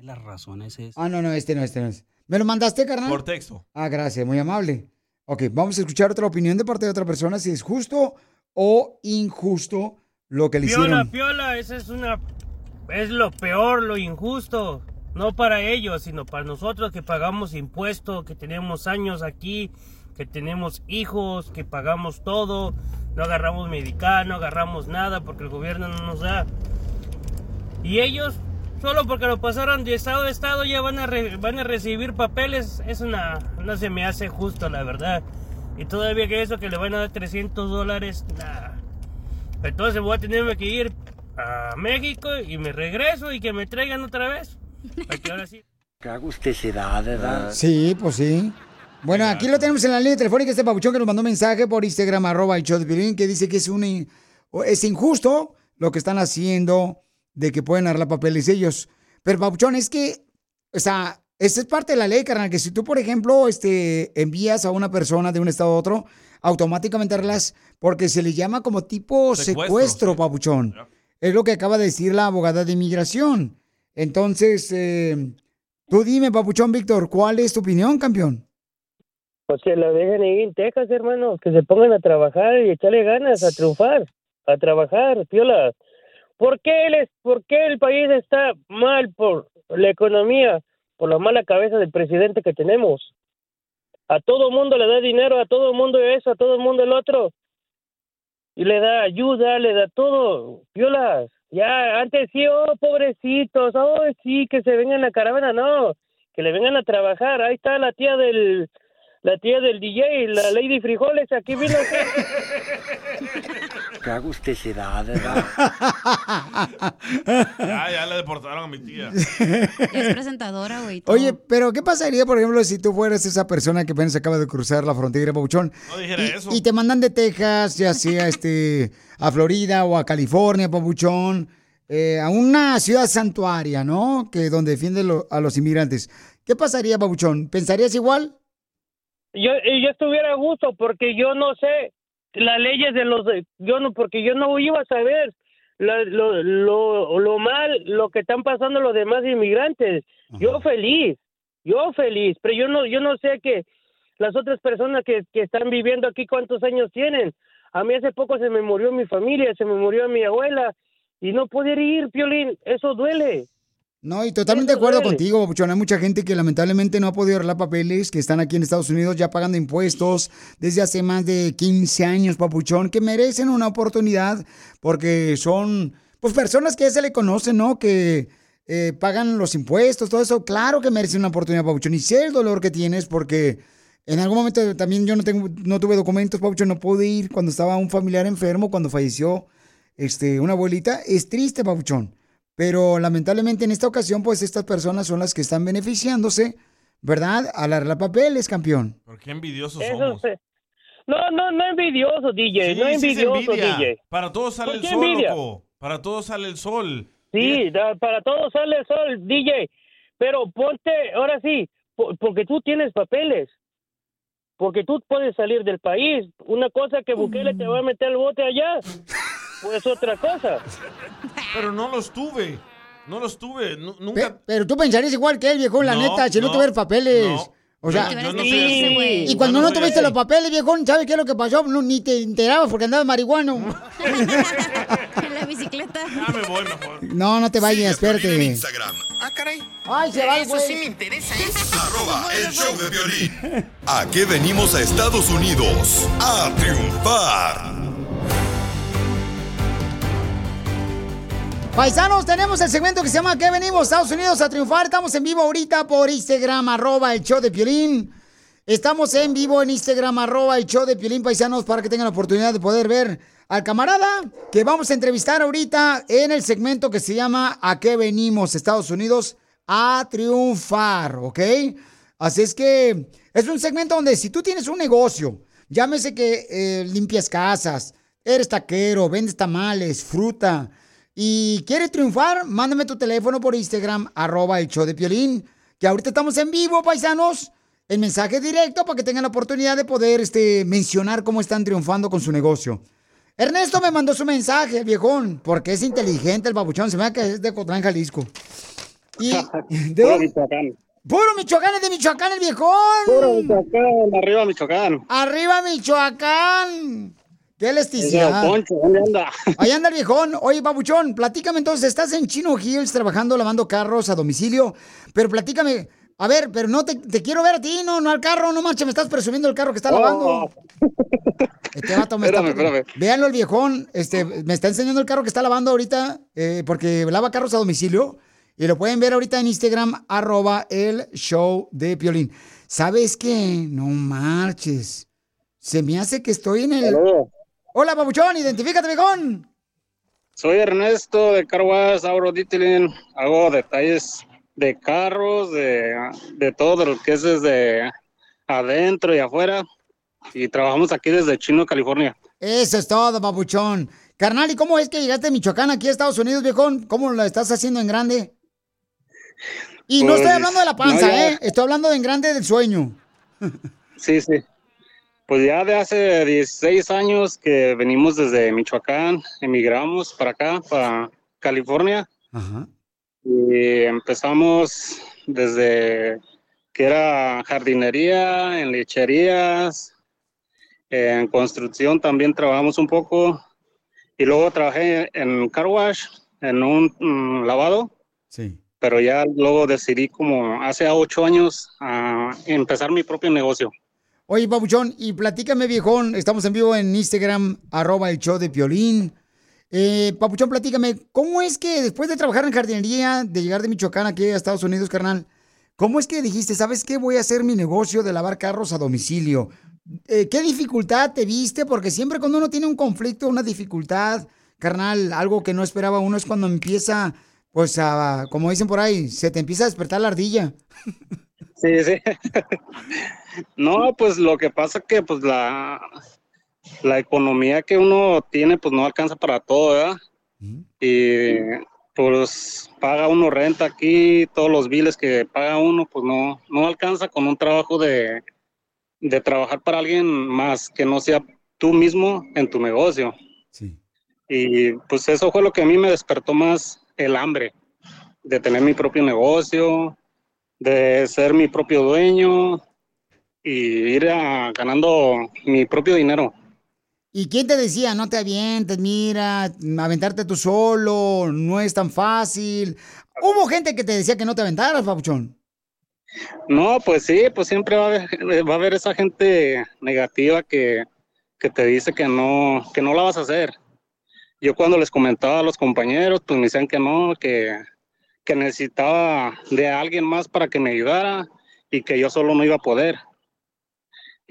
[SPEAKER 16] las razones es...
[SPEAKER 2] Ah, no, no, este no, este no es. ¿Me lo mandaste, carnal?
[SPEAKER 4] Por texto.
[SPEAKER 2] Ah, gracias, muy amable. Ok, vamos a escuchar otra opinión de parte de otra persona, si es justo o injusto lo que le
[SPEAKER 17] Piola,
[SPEAKER 2] hicieron.
[SPEAKER 17] piola, esa es una es lo peor, lo injusto, no para ellos, sino para nosotros que pagamos impuestos, que tenemos años aquí, que tenemos hijos, que pagamos todo, no agarramos medical, no agarramos nada porque el gobierno no nos da. Y ellos solo porque lo pasaron de estado a estado ya van a re- van a recibir papeles, es una no se me hace justo la verdad. Y todavía que eso que le van a dar 300 dólares, nah. Entonces voy a tenerme que ir a México y me regreso y que me traigan otra vez. Para que ahora sí.
[SPEAKER 18] Qué agusticidad, ¿verdad?
[SPEAKER 2] Sí, pues sí. Bueno, aquí lo tenemos en la línea telefónica, este papuchón que nos mandó un mensaje por Instagram, arroba el show de Piolín, que dice que es, un, es injusto lo que están haciendo de que pueden arreglar papeles ellos. Pero, papuchón, es que, o sea, esta es parte de la ley, carnal, que si tú, por ejemplo, este, envías a una persona de un estado a otro, automáticamente arreglas, porque se le llama como tipo
[SPEAKER 4] Secuestro,
[SPEAKER 2] secuestro, papuchón. Es lo que acaba de decir la abogada de inmigración. Entonces, eh, tú dime, papuchón Víctor, ¿cuál es tu opinión, campeón?
[SPEAKER 12] Pues que lo dejen ahí en Texas, hermano, que se pongan a trabajar y echarle ganas a triunfar, a trabajar, piola. ¿Por qué, les, ¿Por qué el país está mal por la economía, por la mala cabeza del presidente que tenemos? A todo mundo le da dinero, a todo mundo eso, a todo mundo el otro. Y le da ayuda, le da todo, piolas. Ya, antes sí, oh, pobrecitos, oh, sí, que se vengan a caravana, no, que le vengan a trabajar. Ahí está la tía del, la tía del DJ, la Lady Frijoles, aquí vino. <laughs>
[SPEAKER 18] Qué agusticidad, ¿verdad?
[SPEAKER 4] Ya, ya le deportaron a mi tía. <laughs>
[SPEAKER 3] Es presentadora, güey.
[SPEAKER 2] Oye, pero ¿qué pasaría, por ejemplo, si tú fueras esa persona que apenas acaba de cruzar la frontera, Pabuchón?
[SPEAKER 4] No dijera
[SPEAKER 2] y,
[SPEAKER 4] eso.
[SPEAKER 2] y te mandan de Texas, ya sea <laughs> este, a Florida o a California, Pabuchón, eh, a una ciudad santuaria, ¿no? Que donde defiende lo- a los inmigrantes. ¿Qué pasaría, Pabuchón? ¿Pensarías igual?
[SPEAKER 12] yo y yo estuviera a gusto porque yo no sé las leyes de los yo no porque yo no iba a saber la- lo, lo, lo mal lo que están pasando los demás inmigrantes. Yo feliz yo feliz pero yo no yo no sé que las otras personas que, que están viviendo aquí cuántos años tienen a mí hace poco se me murió mi familia se me murió mi abuela y no poder ir Piolín eso duele
[SPEAKER 2] No, y totalmente de acuerdo contigo, Papuchón. Hay mucha gente que lamentablemente no ha podido arreglar papeles, que están aquí en Estados Unidos ya pagando impuestos desde hace más de 15 años, Papuchón, que merecen una oportunidad porque son, pues, personas que ya se le conocen, ¿no? Que eh, pagan los impuestos, todo eso. Claro que merecen una oportunidad, Papuchón. Y sé el dolor que tienes porque en algún momento también yo no, tengo, no tuve documentos, Papuchón, no pude ir cuando estaba un familiar enfermo, cuando falleció este, una abuelita. Es triste, Papuchón. Pero lamentablemente en esta ocasión, pues estas personas son las que están beneficiándose, ¿verdad? Al arreglar papeles, campeón.
[SPEAKER 4] ¿Por qué envidiosos
[SPEAKER 12] Eso
[SPEAKER 4] somos?
[SPEAKER 12] se- no no no envidioso DJ
[SPEAKER 4] Sí,
[SPEAKER 12] no
[SPEAKER 4] sí es
[SPEAKER 12] envidioso
[SPEAKER 4] envidia.
[SPEAKER 12] DJ
[SPEAKER 4] Para todos sale
[SPEAKER 12] ¿Por
[SPEAKER 4] el sol, loco. Para todos sale el sol.
[SPEAKER 12] Sí, da- para todos sale el sol, DJ. Pero ponte, ahora sí, po- porque tú tienes papeles. Porque tú puedes salir del país. Una cosa que Bukele te va a meter el bote allá, pues otra cosa.
[SPEAKER 4] Pero no los tuve. No los tuve. nunca.
[SPEAKER 2] pero tú pensarías igual que él, viejón, la
[SPEAKER 4] No,
[SPEAKER 2] neta, si no,
[SPEAKER 4] no,
[SPEAKER 2] tuvieras papeles.
[SPEAKER 4] no.
[SPEAKER 2] O sea,
[SPEAKER 4] güey.
[SPEAKER 2] y cuando no, tuviste los papeles, viejón, ¿sabes qué es lo que pasó? No, ni te enterabas porque andabas marihuano. <laughs>
[SPEAKER 3] En la bicicleta.
[SPEAKER 4] Ya me voy mejor.
[SPEAKER 2] No, no te vayas, espérate.
[SPEAKER 5] Instagram,
[SPEAKER 10] Ah, caray.
[SPEAKER 2] Ay, se va
[SPEAKER 10] Eso
[SPEAKER 2] güey.
[SPEAKER 10] sí me interesa, ¿eh?
[SPEAKER 5] arroba el show de violín. ¿A qué venimos a Estados Unidos? A triunfar.
[SPEAKER 2] Paisanos, tenemos el segmento que se llama ¿Qué venimos? Estados Unidos a triunfar. Estamos en vivo ahorita por Instagram, arroba el show de Piolín. Estamos en vivo en Instagram, arroba el show de Piolín, paisanos, para que tengan la oportunidad de poder ver al camarada que vamos a entrevistar ahorita en el segmento que se llama ¿A qué venimos? Estados Unidos a triunfar, ¿ok? Así es que es un segmento donde si tú tienes un negocio, llámese que eh, limpias casas, eres taquero, vendes tamales, fruta, y quieres triunfar, mándame tu teléfono por Instagram, arroba el show de Piolín, que ahorita estamos en vivo, paisanos, el mensaje directo para que tengan la oportunidad de poder este, mencionar cómo están triunfando con su negocio. Ernesto me mandó su mensaje, el viejón, porque es inteligente el babuchón, se me da que es de Cotlán, Jalisco. Y, <laughs> ¿de
[SPEAKER 19] Puro? Michoacán.
[SPEAKER 2] Puro Michoacán, es de Michoacán el viejón.
[SPEAKER 19] Puro Michoacán, arriba Michoacán.
[SPEAKER 2] Arriba Michoacán. Qué elasticidad.
[SPEAKER 19] don Poncho, ¿dónde anda?
[SPEAKER 2] Ahí anda el viejón. Oye, babuchón, platícame entonces, estás en Chino Hills trabajando, lavando carros a domicilio, pero platícame, a ver, pero no te, te quiero ver a ti, no, no al carro, no marcha, me estás presumiendo el carro que está
[SPEAKER 19] Oh.
[SPEAKER 2] lavando. Este vato me
[SPEAKER 19] Espérame,
[SPEAKER 2] está...
[SPEAKER 19] espérame.
[SPEAKER 2] Véanlo el viejón, este, me está enseñando el carro que está lavando ahorita, eh, porque lava carros a domicilio, y lo pueden ver ahorita en Instagram, arroba el show de Piolín. ¿Sabes qué? No marches. Se me hace que estoy en el... Hola, babuchón, identifícate, viejón.
[SPEAKER 19] Soy Ernesto de Carwas Auro Detailing. Hago detalles de carros, de, de todo lo que es desde adentro y afuera. Y trabajamos aquí desde Chino, California.
[SPEAKER 2] Eso es todo, babuchón. Carnal, ¿y cómo es que llegaste de Michoacán aquí a Estados Unidos, viejón? ¿Cómo lo estás haciendo en grande? Y no
[SPEAKER 19] Pues,
[SPEAKER 2] estoy hablando de la panza,
[SPEAKER 19] no.
[SPEAKER 2] ¿eh? Estoy hablando de en grande del sueño.
[SPEAKER 19] Sí, sí. Pues ya de hace 16 años que venimos desde Michoacán, emigramos para acá, para California. Y empezamos desde que era jardinería, en lecherías, en construcción también trabajamos un poco. Y luego trabajé en car wash, en un mm, lavado.
[SPEAKER 2] Sí.
[SPEAKER 19] Pero ya luego decidí como hace ocho años a empezar mi propio negocio.
[SPEAKER 2] Oye, babuchón, y platícame, viejón. Estamos en vivo en Instagram, arroba el show de Piolín. Eh, Papuchón, platícame, ¿cómo es que después de trabajar en jardinería, de llegar de Michoacán aquí a Estados Unidos, carnal, ¿cómo es que dijiste, sabes qué? Voy a hacer mi negocio de lavar carros a domicilio. Eh, ¿Qué dificultad te viste? Porque siempre cuando uno tiene un conflicto, una dificultad, carnal, algo que no esperaba uno es cuando empieza, pues, a, como dicen por ahí, se te empieza a despertar la ardilla.
[SPEAKER 19] Sí, sí. <laughs> No, pues lo que pasa que pues la, la economía que uno tiene pues no alcanza para todo, ¿verdad? Y pues paga uno renta aquí, todos los biles que paga uno pues no, no alcanza con un trabajo de, de trabajar para alguien más que no sea tú mismo en tu negocio. Y pues eso fue lo que a mí me despertó más el hambre de tener mi propio negocio, de ser mi propio dueño y ir a- ganando mi propio dinero.
[SPEAKER 2] ¿Y quién te decía, no te avientes, mira, aventarte tú solo, no es tan fácil? Hubo gente que te decía que no te aventaras, papuchón.
[SPEAKER 19] No, pues sí, pues siempre va a haber, va a haber esa gente negativa que, que te dice que no, que no la vas a hacer. Yo cuando les comentaba a los compañeros, pues me decían que no, que, que necesitaba de alguien más para que me ayudara y que yo solo no iba a poder.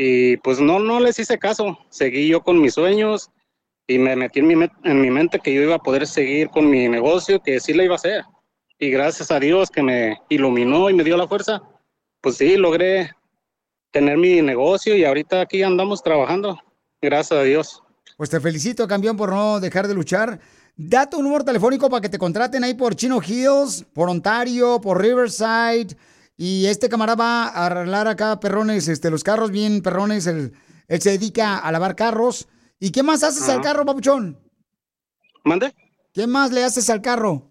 [SPEAKER 19] Y pues no, no les hice caso. Seguí yo con mis sueños y me metí en mi, en mi mente que yo iba a poder seguir con mi negocio, que sí la iba a hacer. Y gracias a Dios que me iluminó y me dio la fuerza, pues sí, logré tener mi negocio y ahorita aquí andamos trabajando. Gracias a Dios.
[SPEAKER 2] Pues te felicito, campeón, por no dejar de luchar. Da tu número telefónico para que te contraten ahí por Chino Hills, por Ontario, por Riverside. Y este camarada va a arreglar acá perrones, este, los carros bien perrones. Él, él se dedica a lavar carros. ¿Y qué más haces al
[SPEAKER 19] Ajá.
[SPEAKER 2] carro, papuchón?
[SPEAKER 19] ¿Mande?
[SPEAKER 2] ¿Qué más le haces al carro?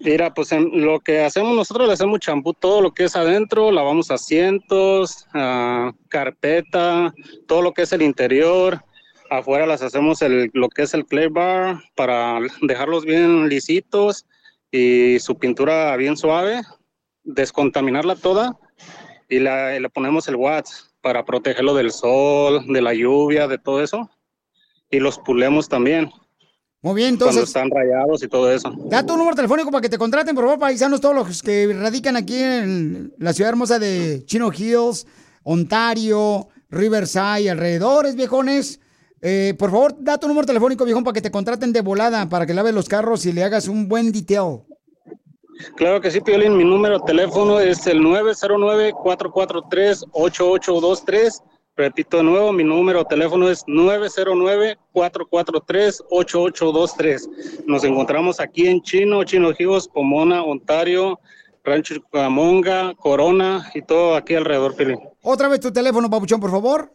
[SPEAKER 19] Mira, pues en lo que hacemos nosotros le hacemos champú todo lo que es adentro, lavamos asientos, ah, carpeta, todo lo que es el interior. Afuera las hacemos el, lo que es el clay bar para dejarlos bien lisitos y su pintura bien suave, descontaminarla toda y la- le ponemos el wax para protegerlo del sol, de la lluvia, de todo eso. Y los pulemos también
[SPEAKER 2] Muy bien,
[SPEAKER 19] cuando
[SPEAKER 2] entonces,
[SPEAKER 19] están rayados y todo eso.
[SPEAKER 2] da tu número telefónico para que te contraten, por favor, paisanos, todos los que radican aquí en la ciudad hermosa de Chino Hills, Ontario, Riverside, alrededores, viejones. Eh, por favor, da tu número telefónico, viejón, para que te contraten de volada, para que laves los carros y le hagas un buen detail.
[SPEAKER 19] Claro que sí, Piolín. Mi número de teléfono es el 909-443-8823. Repito de nuevo, mi número de teléfono es 909-443-8823. Nos encontramos aquí en Chino, Chino Hills, Pomona, Ontario, Rancho Cucamonga, Corona y todo aquí alrededor, Piolín.
[SPEAKER 2] Otra vez tu teléfono, papuchón, por favor.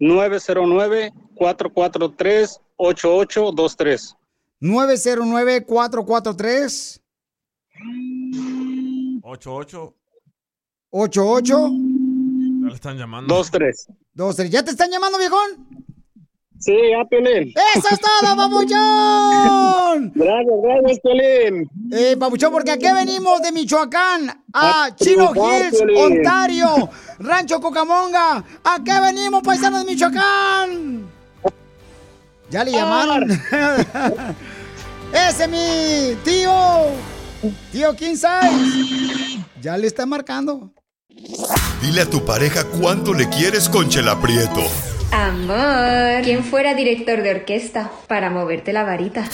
[SPEAKER 19] 909-443-8823.
[SPEAKER 2] 909-443.
[SPEAKER 4] 88.
[SPEAKER 2] 88
[SPEAKER 4] Ya le están llamando.
[SPEAKER 19] 23.
[SPEAKER 2] 23. ¿Ya te están llamando, viejón?
[SPEAKER 19] Sí, ya, Piolín.
[SPEAKER 2] ¡Eso es todo, papuchón! <laughs>
[SPEAKER 19] Gracias, gracias, Piolín.
[SPEAKER 2] Eh, papuchón, porque aquí venimos de Michoacán a
[SPEAKER 19] A
[SPEAKER 2] Chino
[SPEAKER 19] triunfar,
[SPEAKER 2] Hills,
[SPEAKER 19] Piolín.
[SPEAKER 2] Ontario, Rancho Cucamonga. ¿A qué venimos, paisanos de Michoacán? Ya le llamaron. <laughs> Ese es mi tío. Tío Kinsay. Ya le está marcando.
[SPEAKER 5] Dile a tu pareja cuánto le quieres con Chela Prieto.
[SPEAKER 20] Amor, ¿quién fuera director de orquesta para moverte la varita?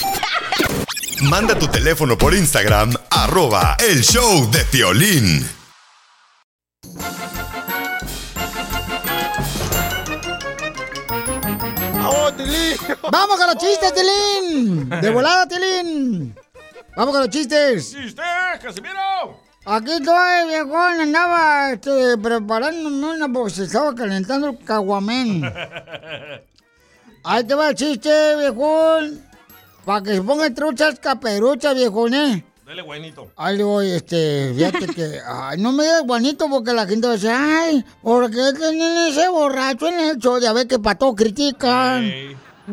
[SPEAKER 5] Manda tu teléfono por Instagram, arroba el show de Piolín.
[SPEAKER 2] ¡Vamos con los chistes, Tilín! ¡De volada, Tilín! ¡Vamos con los chistes!
[SPEAKER 4] ¡Chiste, Casimiro!
[SPEAKER 2] Aquí estoy, viejón, andaba este, preparándome una porque se estaba calentando el caguamén. <laughs> Ahí te va el chiste, viejón. Para que se pongan truchas caperuchas, viejón, ¿eh?
[SPEAKER 4] Dale, guainito.
[SPEAKER 2] Ahí le voy, este, fíjate que, <laughs> ay, no me digas guanito porque la gente va a decir, ay, ¿por qué tienen ese borracho en el show? Ya ve que para todo critican.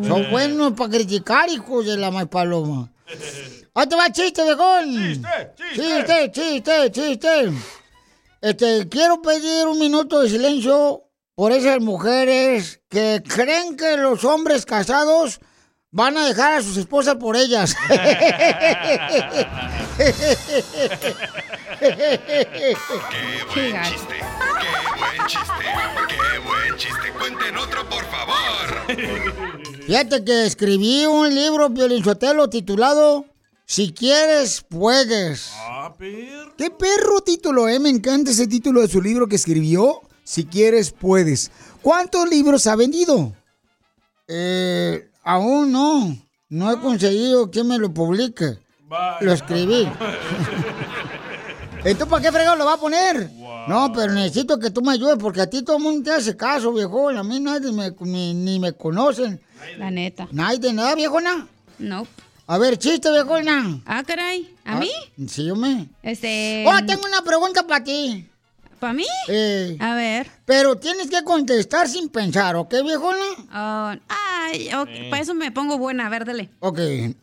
[SPEAKER 2] Son buenos para criticar, hijos de la más paloma. <laughs> Ahí te va el chiste, viejón. Chiste, chiste. Chiste, chiste, Este, quiero pedir un minuto de silencio por esas mujeres que creen que los hombres casados van a dejar a sus esposas por ellas.
[SPEAKER 5] Qué buen chiste, qué buen chiste, qué buen chiste. Cuenten otro, por favor.
[SPEAKER 2] Fíjate que escribí un libro, Piolinsotelo, titulado Si quieres, puedes.
[SPEAKER 4] Ah, per.
[SPEAKER 2] ¿Qué perro título, eh? Me encanta ese título de su libro que escribió. Si quieres, puedes. ¿Cuántos libros ha vendido? Eh, aún no. No he conseguido que me lo publique. Lo escribí. <laughs> ¿Entonces para qué fregado lo va a poner? No, pero necesito que tú me ayudes porque a ti todo el mundo te hace caso, viejo. A mí nadie me, ni, ni me conocen.
[SPEAKER 3] La neta.
[SPEAKER 2] Nadie, nada, viejona.
[SPEAKER 3] No.
[SPEAKER 2] A ver, chiste, viejona.
[SPEAKER 3] Ah, caray. ¿A mí?
[SPEAKER 2] Sí, yo me.
[SPEAKER 3] Este.
[SPEAKER 2] Oh, tengo una pregunta para ti.
[SPEAKER 3] ¿Para mí?
[SPEAKER 2] Eh,
[SPEAKER 3] A ver.
[SPEAKER 2] pero tienes que contestar sin pensar, ¿ok, viejona?
[SPEAKER 3] Oh, ay, ok, para eso me pongo buena. A ver, dale.
[SPEAKER 2] Ok.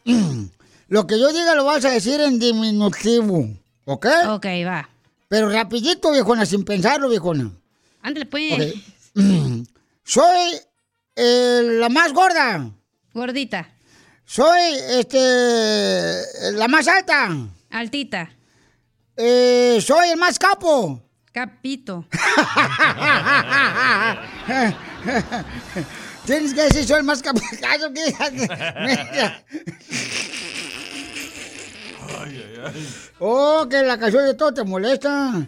[SPEAKER 2] <clears throat> Lo que yo diga lo vas a decir en diminutivo, ¿ok?
[SPEAKER 3] Ok, va.
[SPEAKER 2] Pero rapidito, viejona, sin pensarlo, viejona.
[SPEAKER 3] Ándale, pues.
[SPEAKER 2] Ok. <clears throat> Soy eh, la más gorda.
[SPEAKER 3] Gordita.
[SPEAKER 2] Soy, este, la más alta.
[SPEAKER 3] Altita.
[SPEAKER 2] Eh, soy el más capo.
[SPEAKER 3] Capito. <laughs>
[SPEAKER 2] Tienes que decir soy el más capo. <laughs> Caso que- <laughs>
[SPEAKER 4] Ay, ay, ay.
[SPEAKER 2] Oh, que la canción de todo te molesta.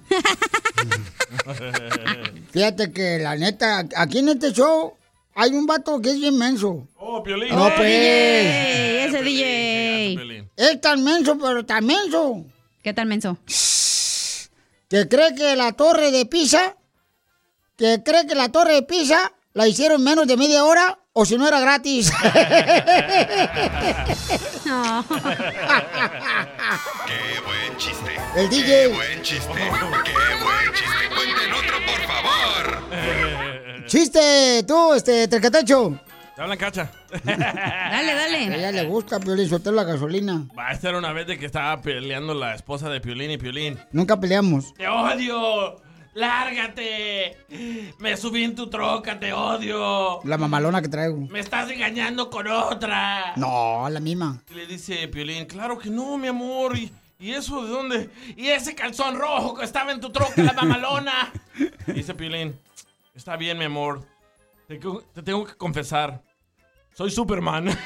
[SPEAKER 2] Fíjate que la neta, aquí en este show hay un vato que es bien menso.
[SPEAKER 4] Oh, Piolín.
[SPEAKER 2] No, pues.
[SPEAKER 3] DJ, ese DJ.
[SPEAKER 2] Es tan menso, pero tan menso.
[SPEAKER 3] ¿Qué tal menso?
[SPEAKER 2] Que cree que la torre de Pisa, que cree que la torre de Pisa la hicieron en menos de media hora o si no era gratis. <laughs> <laughs>
[SPEAKER 5] Qué buen chiste.
[SPEAKER 2] El
[SPEAKER 5] Qué
[SPEAKER 2] DJ.
[SPEAKER 5] buen chiste, qué Chiste,
[SPEAKER 2] tú, este, Trecatecho.
[SPEAKER 4] Te hablan cacha. <laughs>
[SPEAKER 3] Dale,
[SPEAKER 2] A
[SPEAKER 3] dale.
[SPEAKER 2] ella le gusta, Piolín, soltar la gasolina.
[SPEAKER 4] Va, esta era una vez de que estaba peleando la esposa de Piolín y Piolín.
[SPEAKER 2] Nunca peleamos.
[SPEAKER 4] ¡Te odio! ¡Lárgate! Me subí en tu troca, te odio.
[SPEAKER 2] La mamalona que traigo.
[SPEAKER 4] Me estás engañando con otra.
[SPEAKER 2] No, la misma.
[SPEAKER 4] Y le dice Piolín, claro que no, mi amor. ¿Y, y eso de dónde? Y ese calzón rojo que estaba en tu troca, la <laughs> mamalona. Dice Piolín, está bien, mi amor. Te, tengo que confesar. Soy Superman. <laughs>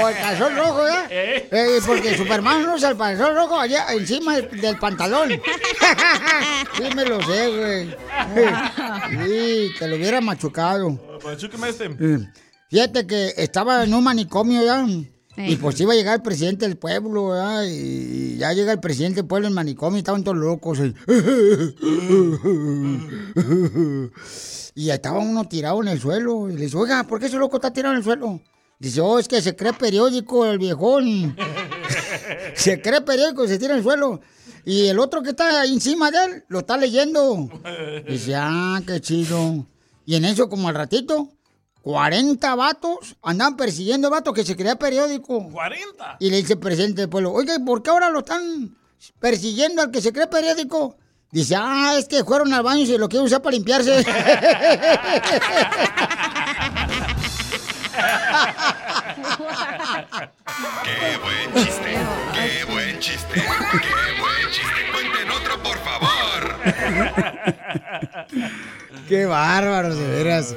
[SPEAKER 2] O el calzón rojo, <laughs> ¿eh? Eh, porque Superman no usa el calzón rojo allá encima del, del pantalón. <laughs> sí, me lo sé, güey. Sí, te lo hubiera machucado.
[SPEAKER 4] Machúqueme este.
[SPEAKER 2] Eh, Fíjate que estaba en un manicomio ya. Y pues iba a llegar el presidente del pueblo, ¿verdad? Y ya llega el presidente del pueblo en manicomio y estaban todos locos. Y, <laughs> y estaba uno tirado en el suelo. Y le dice, oiga, ¿por qué ese loco está tirado en el suelo? Dice, oh, es que se cree periódico el viejón. <laughs> se cree periódico y se tira en el suelo. Y el otro que está encima de él lo está leyendo. Dice, ah, qué chido. Y en eso, como al ratito, 40 vatos andaban persiguiendo al vato que se creía periódico.
[SPEAKER 4] ¿40?
[SPEAKER 2] Y le dice el presidente del pueblo, oiga, ¿y por qué ahora lo están persiguiendo al que se cree periódico? Dice, ah, es que fueron al baño y se lo quieren usar para limpiarse. <laughs>
[SPEAKER 5] Qué buen chiste, qué buen chiste, qué buen chiste. Cuenten otro, por favor. <laughs>
[SPEAKER 2] Qué bárbaros, de veras.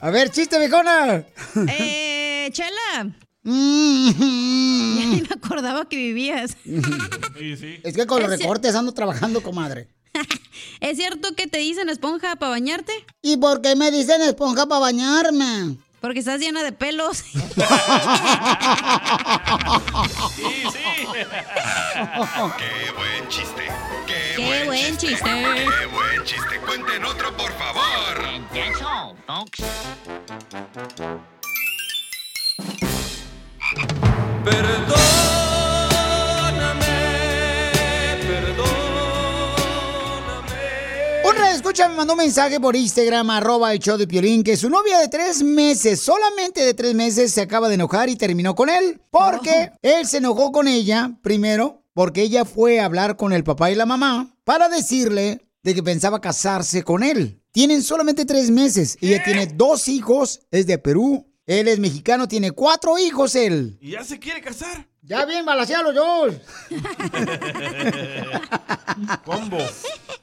[SPEAKER 2] A ver, chiste, viejona.
[SPEAKER 3] Eh, Chela.
[SPEAKER 2] Mm. <laughs>
[SPEAKER 3] Ya ni me acordaba que vivías.
[SPEAKER 4] Sí, sí.
[SPEAKER 2] Es que con los recortes ando trabajando, comadre. <laughs>
[SPEAKER 3] ¿Es cierto que te dicen esponja para bañarte?
[SPEAKER 2] ¿Y por qué me dicen esponja para bañarme?
[SPEAKER 3] Porque estás llena de pelos. <laughs>
[SPEAKER 4] Sí, sí.
[SPEAKER 5] Qué buen chiste, qué,
[SPEAKER 3] Qué buen chiste.
[SPEAKER 5] Qué buen chiste. Cuenten otro, por favor.
[SPEAKER 2] Un escucha me mandó un mensaje por Instagram, arroba el show de Piolín, que su novia de tres meses, solamente de tres meses, se acaba de enojar y terminó con él. Porque él se enojó con ella, primero, porque ella fue a hablar con el papá y la mamá para decirle de que pensaba casarse con él. Tienen solamente tres meses. Ella tiene dos hijos, es de Perú. Él es mexicano, tiene cuatro hijos él.
[SPEAKER 4] ¿Y ya se quiere casar?
[SPEAKER 2] Ya bien, balaseados <laughs> los dos.
[SPEAKER 4] Combo.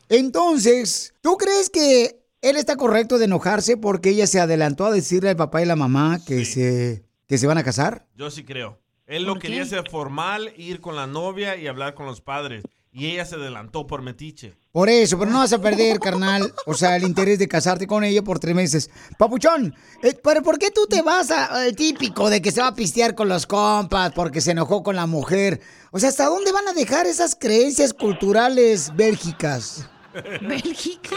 [SPEAKER 2] Entonces, ¿tú crees que él está correcto de enojarse porque ella se adelantó a decirle al papá y la mamá que, se, que se van a casar?
[SPEAKER 4] Yo sí creo. Él lo
[SPEAKER 2] ¿Por
[SPEAKER 4] quería
[SPEAKER 2] qué?
[SPEAKER 4] hacer formal, ir con la novia y hablar con los padres. Y ella se adelantó por metiche.
[SPEAKER 2] Por eso, pero no vas a perder, carnal, o sea, el interés de casarte con ella por tres meses. Papuchón, eh, pero ¿por qué tú te vas a al típico de que se va a pistear con los compas porque se enojó con la mujer? O sea, ¿hasta dónde van a dejar esas creencias culturales bélgicas? <laughs>
[SPEAKER 3] Bélgica.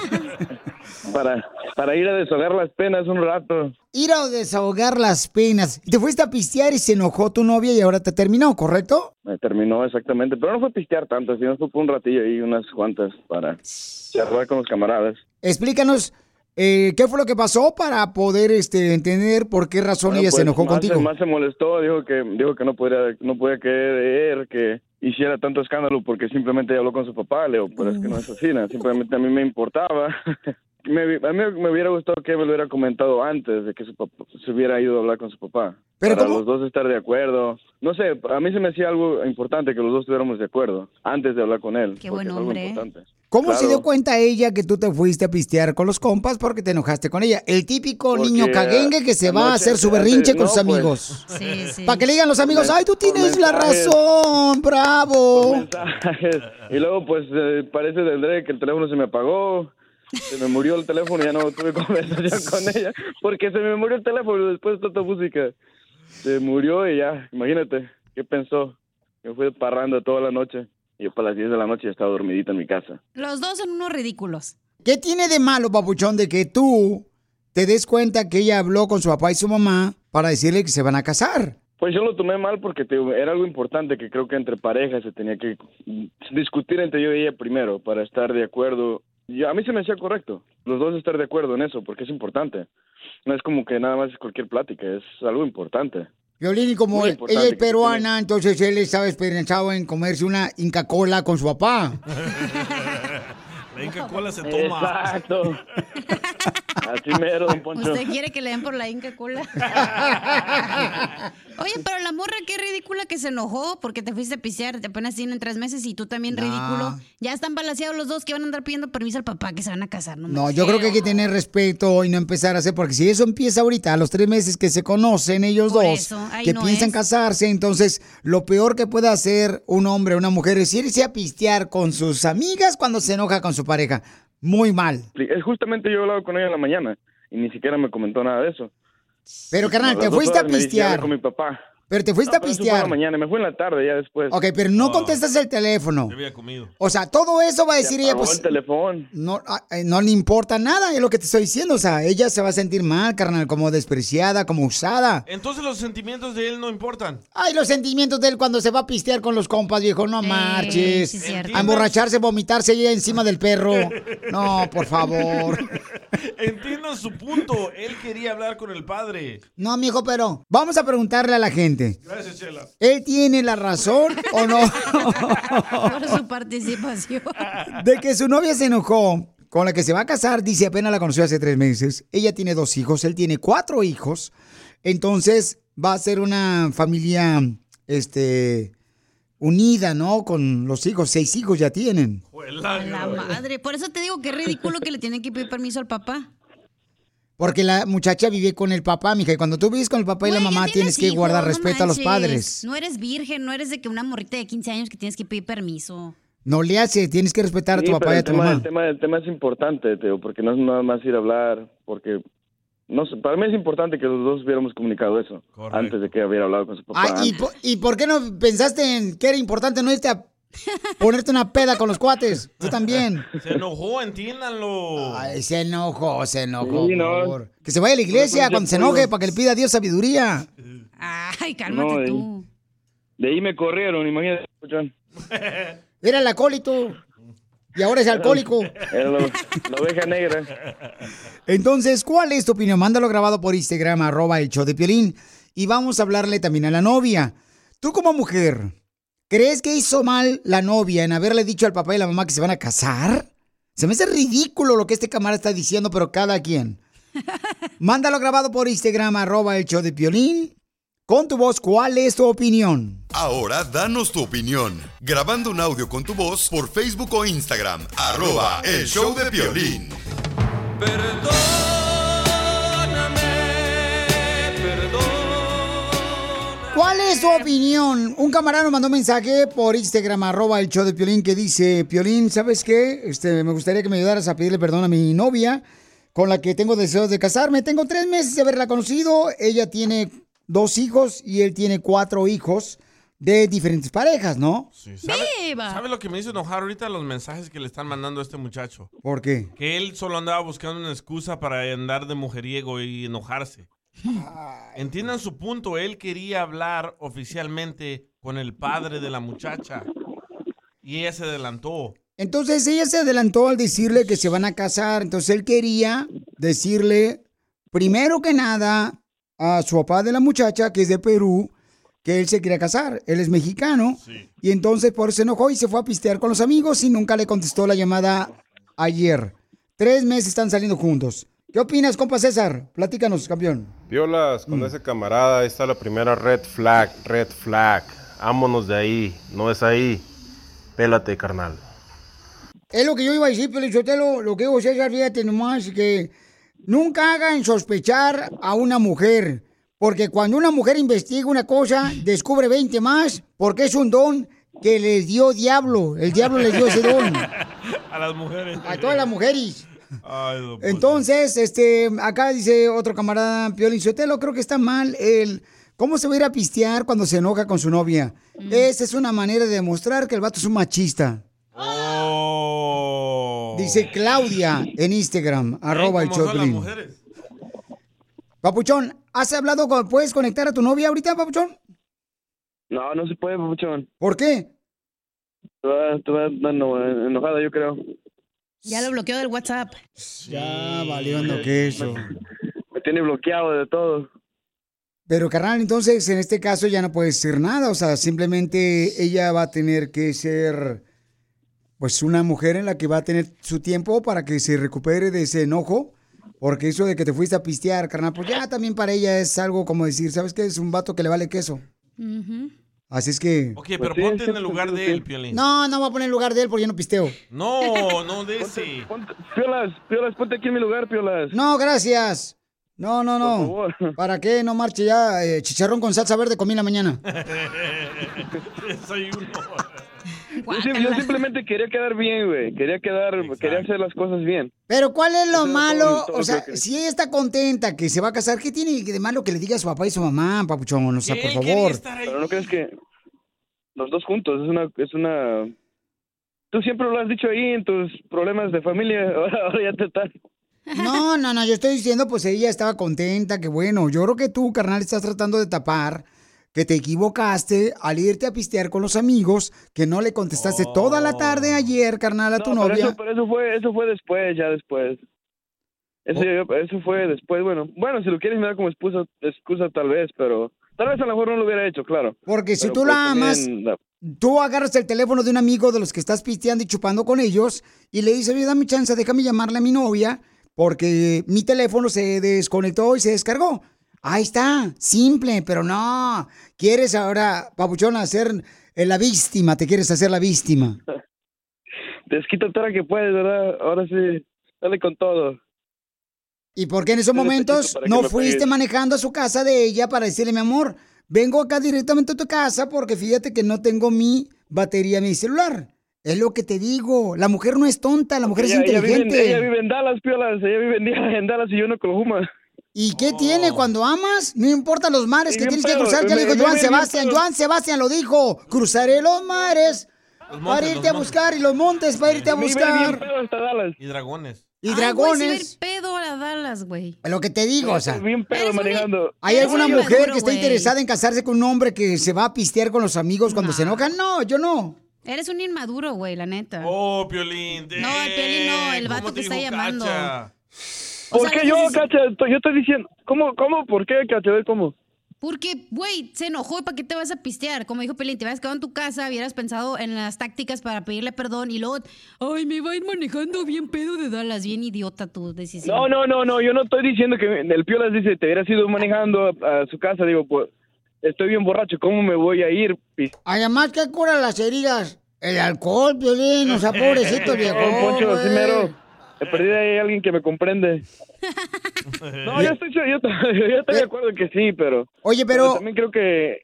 [SPEAKER 21] Para, para ir a deshogar las penas un rato.
[SPEAKER 2] Ir a desahogar las penas. Te fuiste a pistear y se enojó tu novia y ahora te terminó, ¿correcto?
[SPEAKER 21] Me terminó exactamente, pero no fue pistear tanto, sino fue un ratillo ahí, unas cuantas para charlar con los camaradas.
[SPEAKER 2] Explícanos eh, qué fue lo que pasó para poder este, entender por qué razón
[SPEAKER 21] Bueno,
[SPEAKER 2] ella se
[SPEAKER 21] pues,
[SPEAKER 2] enojó
[SPEAKER 21] más
[SPEAKER 2] contigo.
[SPEAKER 21] Se, más se molestó, dijo que dijo que no podía no podía creer que hiciera tanto escándalo porque simplemente habló con su papá, Leo, pero es que no es así, ¿no? simplemente a mí me importaba. <laughs> Me, a mí me hubiera gustado que me lo hubiera comentado antes de que su papá se hubiera ido a hablar con su papá.
[SPEAKER 2] Pero
[SPEAKER 21] para
[SPEAKER 2] ¿cómo?
[SPEAKER 21] los dos estar de acuerdo. No sé, a mí se me hacía algo importante que los dos estuviéramos de acuerdo antes de hablar con él.
[SPEAKER 3] Qué buen
[SPEAKER 21] es algo
[SPEAKER 3] hombre.
[SPEAKER 21] importante.
[SPEAKER 2] ¿Cómo se dio cuenta ella que tú te fuiste a pistear con los compas porque te enojaste con ella? El típico
[SPEAKER 21] Porque,
[SPEAKER 2] niño caguengue que se va a hacer su berrinche con
[SPEAKER 21] no,
[SPEAKER 2] sus
[SPEAKER 21] pues.
[SPEAKER 2] amigos.
[SPEAKER 3] Sí, sí. <laughs>
[SPEAKER 2] Para que le digan los amigos, ay, tú tienes la razón, bravo.
[SPEAKER 21] Y luego, pues, eh, parece del que el teléfono se me apagó. Se me murió el teléfono y ya no tuve <laughs> conversación con ella. Porque se me murió el teléfono después de tanta música. Se murió y ya, imagínate, ¿qué pensó? Me fue parrando toda la noche. Y yo para las 10 de la noche ya estaba dormidita en mi casa.
[SPEAKER 3] Los dos son unos ridículos.
[SPEAKER 2] ¿Qué tiene de malo, papuchón, de que tú te des cuenta que ella habló con su papá y su mamá para decirle que se van a casar?
[SPEAKER 21] Pues yo lo tomé mal porque te era algo importante que creo que entre parejas se tenía que discutir entre yo y ella primero para estar de acuerdo. Y a mí se me hacía correcto, los dos estar de acuerdo en eso porque es importante. No es como que nada más es cualquier plática, es algo importante.
[SPEAKER 2] Violín, y como
[SPEAKER 21] Muy
[SPEAKER 2] ella es
[SPEAKER 21] que
[SPEAKER 2] peruana, entonces él estaba esperanzado en comerse una Inca Cola con su papá. <laughs> <laughs>
[SPEAKER 4] La Inca Cola se toma.
[SPEAKER 21] Exacto. <laughs> Así mero, don Poncho.
[SPEAKER 3] Usted quiere que le den por la Inca Cola. <laughs> Oye, pero la morra qué ridícula que se enojó porque te fuiste a pisear, apenas tienen tres meses y tú también ridículo. Ya están balanceados los dos que van a andar pidiendo permiso al papá que se van a casar. No,
[SPEAKER 2] No, yo creo que hay que tener respeto y no empezar a hacer, porque si eso empieza ahorita, a los tres meses que se conocen ellos
[SPEAKER 3] Por
[SPEAKER 2] dos,
[SPEAKER 3] eso,
[SPEAKER 2] que
[SPEAKER 3] no
[SPEAKER 2] piensan
[SPEAKER 3] es.
[SPEAKER 2] casarse, entonces lo peor que puede hacer un hombre o una mujer es irse a pistear con sus amigas cuando se enoja con su pareja. Muy mal.
[SPEAKER 21] Es justamente yo he hablado con ella en la mañana y ni siquiera me comentó nada de eso.
[SPEAKER 2] Pero carnal, te fuiste a
[SPEAKER 21] horas me dice, "Ya hablé
[SPEAKER 2] pistear.
[SPEAKER 21] con mi papá.
[SPEAKER 2] Pero te fuiste
[SPEAKER 21] No,
[SPEAKER 2] a
[SPEAKER 21] fue
[SPEAKER 2] pistear.
[SPEAKER 21] en la mañana, me fue en la tarde ya después.
[SPEAKER 2] Ok, pero no contestas el teléfono.
[SPEAKER 4] Ya había comido.
[SPEAKER 2] O sea, todo eso va a
[SPEAKER 21] Se
[SPEAKER 2] decir ella, pues.
[SPEAKER 21] el teléfono.
[SPEAKER 2] No, ah, eh, no le importa nada, es lo que te estoy diciendo. O sea, ella se va a sentir mal, carnal, como despreciada, como usada.
[SPEAKER 4] Entonces los sentimientos de él no importan.
[SPEAKER 2] Ay, los sentimientos de él cuando se va a pistear con los compas, viejo, no marches.
[SPEAKER 4] sí es cierto.
[SPEAKER 2] a emborracharse, vomitarse ahí encima del perro. No, por favor. <laughs>
[SPEAKER 4] Entiendan su punto. Él quería hablar con el padre.
[SPEAKER 2] No, mijo, pero vamos a preguntarle a la gente.
[SPEAKER 4] Gracias, Chela.
[SPEAKER 2] ¿Él tiene la razón o no? <laughs>
[SPEAKER 3] Por su participación.
[SPEAKER 2] De que su novia se enojó con la que se va a casar, dice apenas la conoció hace tres meses. Ella tiene dos hijos, él tiene cuatro hijos. Entonces va a ser una familia, este, unida, ¿no? Con los hijos, seis hijos ya tienen.
[SPEAKER 3] La madre. Por eso te digo que es ridículo que le tienen que pedir permiso al papá.
[SPEAKER 2] Porque la muchacha vive con el papá, mija, y cuando tú vives con el papá y la mamá tienes que guardar
[SPEAKER 3] no
[SPEAKER 2] respeto a los padres.
[SPEAKER 3] No eres virgen, no eres de que una morrita de 15 años que tienes que pedir permiso.
[SPEAKER 2] No le hace, tienes que respetar a tu
[SPEAKER 21] Sí,
[SPEAKER 2] papá
[SPEAKER 21] pero
[SPEAKER 2] y a
[SPEAKER 21] el
[SPEAKER 2] tu
[SPEAKER 21] tema,
[SPEAKER 2] mamá.
[SPEAKER 21] El tema, el tema es importante, Teo, porque no es nada más ir a hablar, porque no sé, para mí es importante que los dos hubiéramos comunicado eso antes de que hubiera hablado con su papá.
[SPEAKER 2] ¿y, po- ¿y por qué no pensaste en que era importante no irte a ponerte una peda con los cuates? Tú también.
[SPEAKER 4] Se enojó, entiéndanlo.
[SPEAKER 2] Ay, se enojó, se enojó.
[SPEAKER 4] Sí, no.
[SPEAKER 2] por favor. Que se vaya a la iglesia cuando se enoje para que le pida a Dios sabiduría.
[SPEAKER 3] Ay, cálmate
[SPEAKER 21] No, de-
[SPEAKER 3] tú.
[SPEAKER 21] De ahí me corrieron, imagínate. John. <laughs>
[SPEAKER 2] Era el acólito. Y ahora es alcohólico. <laughs>
[SPEAKER 21] Era la, la oveja negra.
[SPEAKER 2] Entonces, ¿cuál es tu opinión? Mándalo grabado por Instagram, arroba el show de Piolín. Y vamos a hablarle también a la novia. Tú como mujer, ¿crees que hizo mal la novia en haberle dicho al papá y la mamá que se van a casar? Se me hace ridículo lo que este camarada está diciendo, pero cada quien. <laughs> Mándalo grabado por Instagram, arroba el show de Piolín. con tu voz cuál es tu opinión.
[SPEAKER 5] Ahora danos tu opinión. Grabando un audio con tu voz por Facebook o Instagram. Arroba el show de violín.
[SPEAKER 2] ¿Cuál es tu opinión? Un camarada nos mandó un mensaje por Instagram, arroba el show de Piolín, que dice, Piolín, ¿sabes qué? Este, me gustaría que me ayudaras a pedirle perdón a mi novia, con la que tengo deseos de casarme. Tengo tres meses de haberla conocido. Ella tiene dos hijos y él tiene cuatro hijos de diferentes parejas, ¿no?
[SPEAKER 4] ¿Sabe, sabe lo que me hizo enojar ahorita? Los mensajes que le están mandando a este muchacho.
[SPEAKER 2] ¿Por qué?
[SPEAKER 4] Que él solo andaba buscando una excusa para andar de mujeriego y enojarse. Entiendan su punto. Él quería hablar oficialmente con el padre de la muchacha. Y ella se adelantó.
[SPEAKER 2] Entonces ella se adelantó al decirle que se van a casar. Entonces él quería decirle, primero que nada, a su papá de la muchacha, que es de Perú, que él se quería casar. Él es mexicano. Y entonces por eso se enojó y se fue a pistear con los amigos y nunca le contestó la llamada ayer. Tres meses están saliendo juntos. ¿Qué opinas, compa César? Platícanos, campeón.
[SPEAKER 22] Violas, con ese camarada, ahí está la primera red flag, red flag. Ámonos de ahí, no es ahí. Pélate, carnal.
[SPEAKER 2] Es lo que yo iba a decir, pero lo, lo que digo, César, fíjate nomás, que nunca hagan sospechar a una mujer. Porque cuando una mujer investiga una cosa, descubre 20 más, porque es un don que les dio diablo. El diablo les dio ese don. <laughs>
[SPEAKER 4] A las mujeres.
[SPEAKER 2] A todas las mujeres.
[SPEAKER 4] Ay, don Poncho.
[SPEAKER 2] Entonces, este, acá dice otro camarada, Piolín Sotelo, creo que está mal el... ¿Cómo se va a ir a pistear cuando se enoja con su novia? Esa es una manera de demostrar que el vato es un machista. Dice Claudia en Instagram, arroba el
[SPEAKER 4] ¿Cómo son las
[SPEAKER 2] Choplin.
[SPEAKER 4] mujeres?
[SPEAKER 2] Papuchón, ¿has hablado con... ¿Puedes conectar a tu novia ahorita, Papuchón?
[SPEAKER 21] No, no se puede, papuchón.
[SPEAKER 2] ¿Por qué?
[SPEAKER 21] Dando eh, enojada, yo creo.
[SPEAKER 3] Ya lo bloqueó del WhatsApp.
[SPEAKER 2] Ya valiendo queso.
[SPEAKER 21] Me tiene bloqueado de todo.
[SPEAKER 2] Pero carnal, entonces en este caso ya no puedes decir nada, o sea, simplemente ella va a tener que ser pues una mujer en la que va a tener su tiempo para que se recupere de ese enojo, porque eso de que te fuiste a pistear, carnal, pues ya también para ella es algo como decir, ¿sabes qué? Es un vato que le vale queso. Así es que...
[SPEAKER 4] Ok, pero ponte en el lugar de él, Piolín.
[SPEAKER 2] No, no voy a poner el lugar de él porque yo no pisteo.
[SPEAKER 4] No, no de ese.
[SPEAKER 21] Piolas, Piolas, ponte aquí en mi lugar, Piolas.
[SPEAKER 2] No, gracias. No, no, no. <laughs> ¿Para qué? No marche ya. eh, chicharrón con salsa verde comí en la mañana. <laughs>
[SPEAKER 4] Soy uno. <laughs>
[SPEAKER 21] Yo, sim- yo simplemente quería quedar bien, güey. Quería quedar, quería hacer las cosas bien.
[SPEAKER 2] Pero ¿cuál es lo
[SPEAKER 21] Eso es
[SPEAKER 2] malo?
[SPEAKER 21] todo- todo
[SPEAKER 2] o sea,
[SPEAKER 21] que-
[SPEAKER 2] si ella está contenta que se va a casar, ¿qué tiene de malo que le diga a su papá y su mamá, papuchón? O sea, por favor.
[SPEAKER 21] Pero no crees que los dos juntos es una, es una. Tú siempre lo has dicho ahí en tus problemas de familia. <laughs> Ahora, ahora ya te están.
[SPEAKER 2] No, no, no, yo estoy diciendo, pues ella estaba contenta, que bueno, yo creo que tú, carnal, estás tratando de tapar que te equivocaste al irte a pistear con los amigos, que no le contestaste toda la tarde ayer, carnal, a tu
[SPEAKER 21] pero
[SPEAKER 2] novia.
[SPEAKER 21] Eso, pero eso fue, eso fue después, ya después. Eso,
[SPEAKER 2] Oh.
[SPEAKER 21] eso fue después, bueno, bueno, si lo quieres mirar como excusa, excusa tal vez, pero tal vez a lo mejor no lo hubiera hecho, claro.
[SPEAKER 2] Porque si
[SPEAKER 21] Pero,
[SPEAKER 2] tú
[SPEAKER 21] pues,
[SPEAKER 2] la amas,
[SPEAKER 21] la-
[SPEAKER 2] tú agarras el teléfono de un amigo de los que estás pisteando y chupando con ellos y le dices, oye, dame chance, déjame llamarle a mi novia porque mi teléfono se desconectó y se descargó. Ahí está, simple, pero no. Quieres ahora, papuchón, hacer eh, la víctima, te quieres hacer la víctima. <laughs>
[SPEAKER 21] Desquita toda que puedes, ¿verdad? Ahora sí, dale con todo.
[SPEAKER 2] ¿Y por qué en esos momentos no fuiste manejando a su casa de ella para decirle, mi amor, vengo acá directamente a tu casa porque fíjate que no tengo mi batería en mi celular? Es lo que te digo, la mujer no es tonta, la mujer
[SPEAKER 21] ella,
[SPEAKER 2] es
[SPEAKER 21] ella vive en-
[SPEAKER 2] inteligente.
[SPEAKER 21] ella vive en Dallas, piolas. Ella vive en, <laughs> en Dallas y yo en Oklahoma.
[SPEAKER 2] ¿Y qué tiene cuando amas? No importa los mares
[SPEAKER 21] Sí,
[SPEAKER 2] que tienes que cruzar, ya lo dijo Joan Sebastián. Joan Sebastián lo dijo, cruzaré los mares para
[SPEAKER 4] montes,
[SPEAKER 2] irte a buscar y los montes para irte a
[SPEAKER 21] iba bien
[SPEAKER 2] buscar.
[SPEAKER 21] pedo hasta Dallas.
[SPEAKER 4] Y dragones.
[SPEAKER 2] Y
[SPEAKER 3] Ay, sí va a
[SPEAKER 2] dragones.
[SPEAKER 3] pedo a Dallas, güey.
[SPEAKER 2] Lo que te digo, o sea.
[SPEAKER 21] Bien pedo manejando.
[SPEAKER 2] ¿Hay alguna
[SPEAKER 3] un
[SPEAKER 2] mujer que está interesada en casarse con un hombre que se va a pistear con los amigos cuando se enojan? No, yo no.
[SPEAKER 3] Eres un inmaduro, güey, la neta.
[SPEAKER 4] Oh, Piolín.
[SPEAKER 3] No, el Piolín no, el
[SPEAKER 4] ¿Cómo
[SPEAKER 3] vato
[SPEAKER 4] te
[SPEAKER 3] que está llamando.
[SPEAKER 4] Cacha?
[SPEAKER 21] ¿Por
[SPEAKER 3] sea,
[SPEAKER 21] qué yo,
[SPEAKER 3] dices-
[SPEAKER 21] Cacha? Yo estoy diciendo... ¿Cómo, cómo? ¿Por qué, Cacha? ¿cómo?
[SPEAKER 3] Porque, güey, se enojó y ¿para qué te vas a pistear? Como dijo Pelín, te hubieras quedado en tu casa, hubieras pensado en las tácticas para pedirle perdón y luego, ay, me va a ir manejando bien pedo de Dallas, bien idiota tu decisión.
[SPEAKER 21] No, no, no, no. Yo no estoy diciendo que el Piolas dice te hubiera ido manejando a, a su casa. Digo, pues... estoy bien borracho, ¿cómo me voy a ir?
[SPEAKER 2] Además, ¿qué cura las heridas? El alcohol, Piolín, o sea, <laughs> pobrecito viejo.
[SPEAKER 21] No, Poncho, sí
[SPEAKER 2] güey.
[SPEAKER 21] mero. De perdida hay alguien que me comprende. <laughs> No, yo estoy, <laughs> yo, yo estoy de acuerdo que sí, pero...
[SPEAKER 2] Oye, pero-
[SPEAKER 21] también creo que...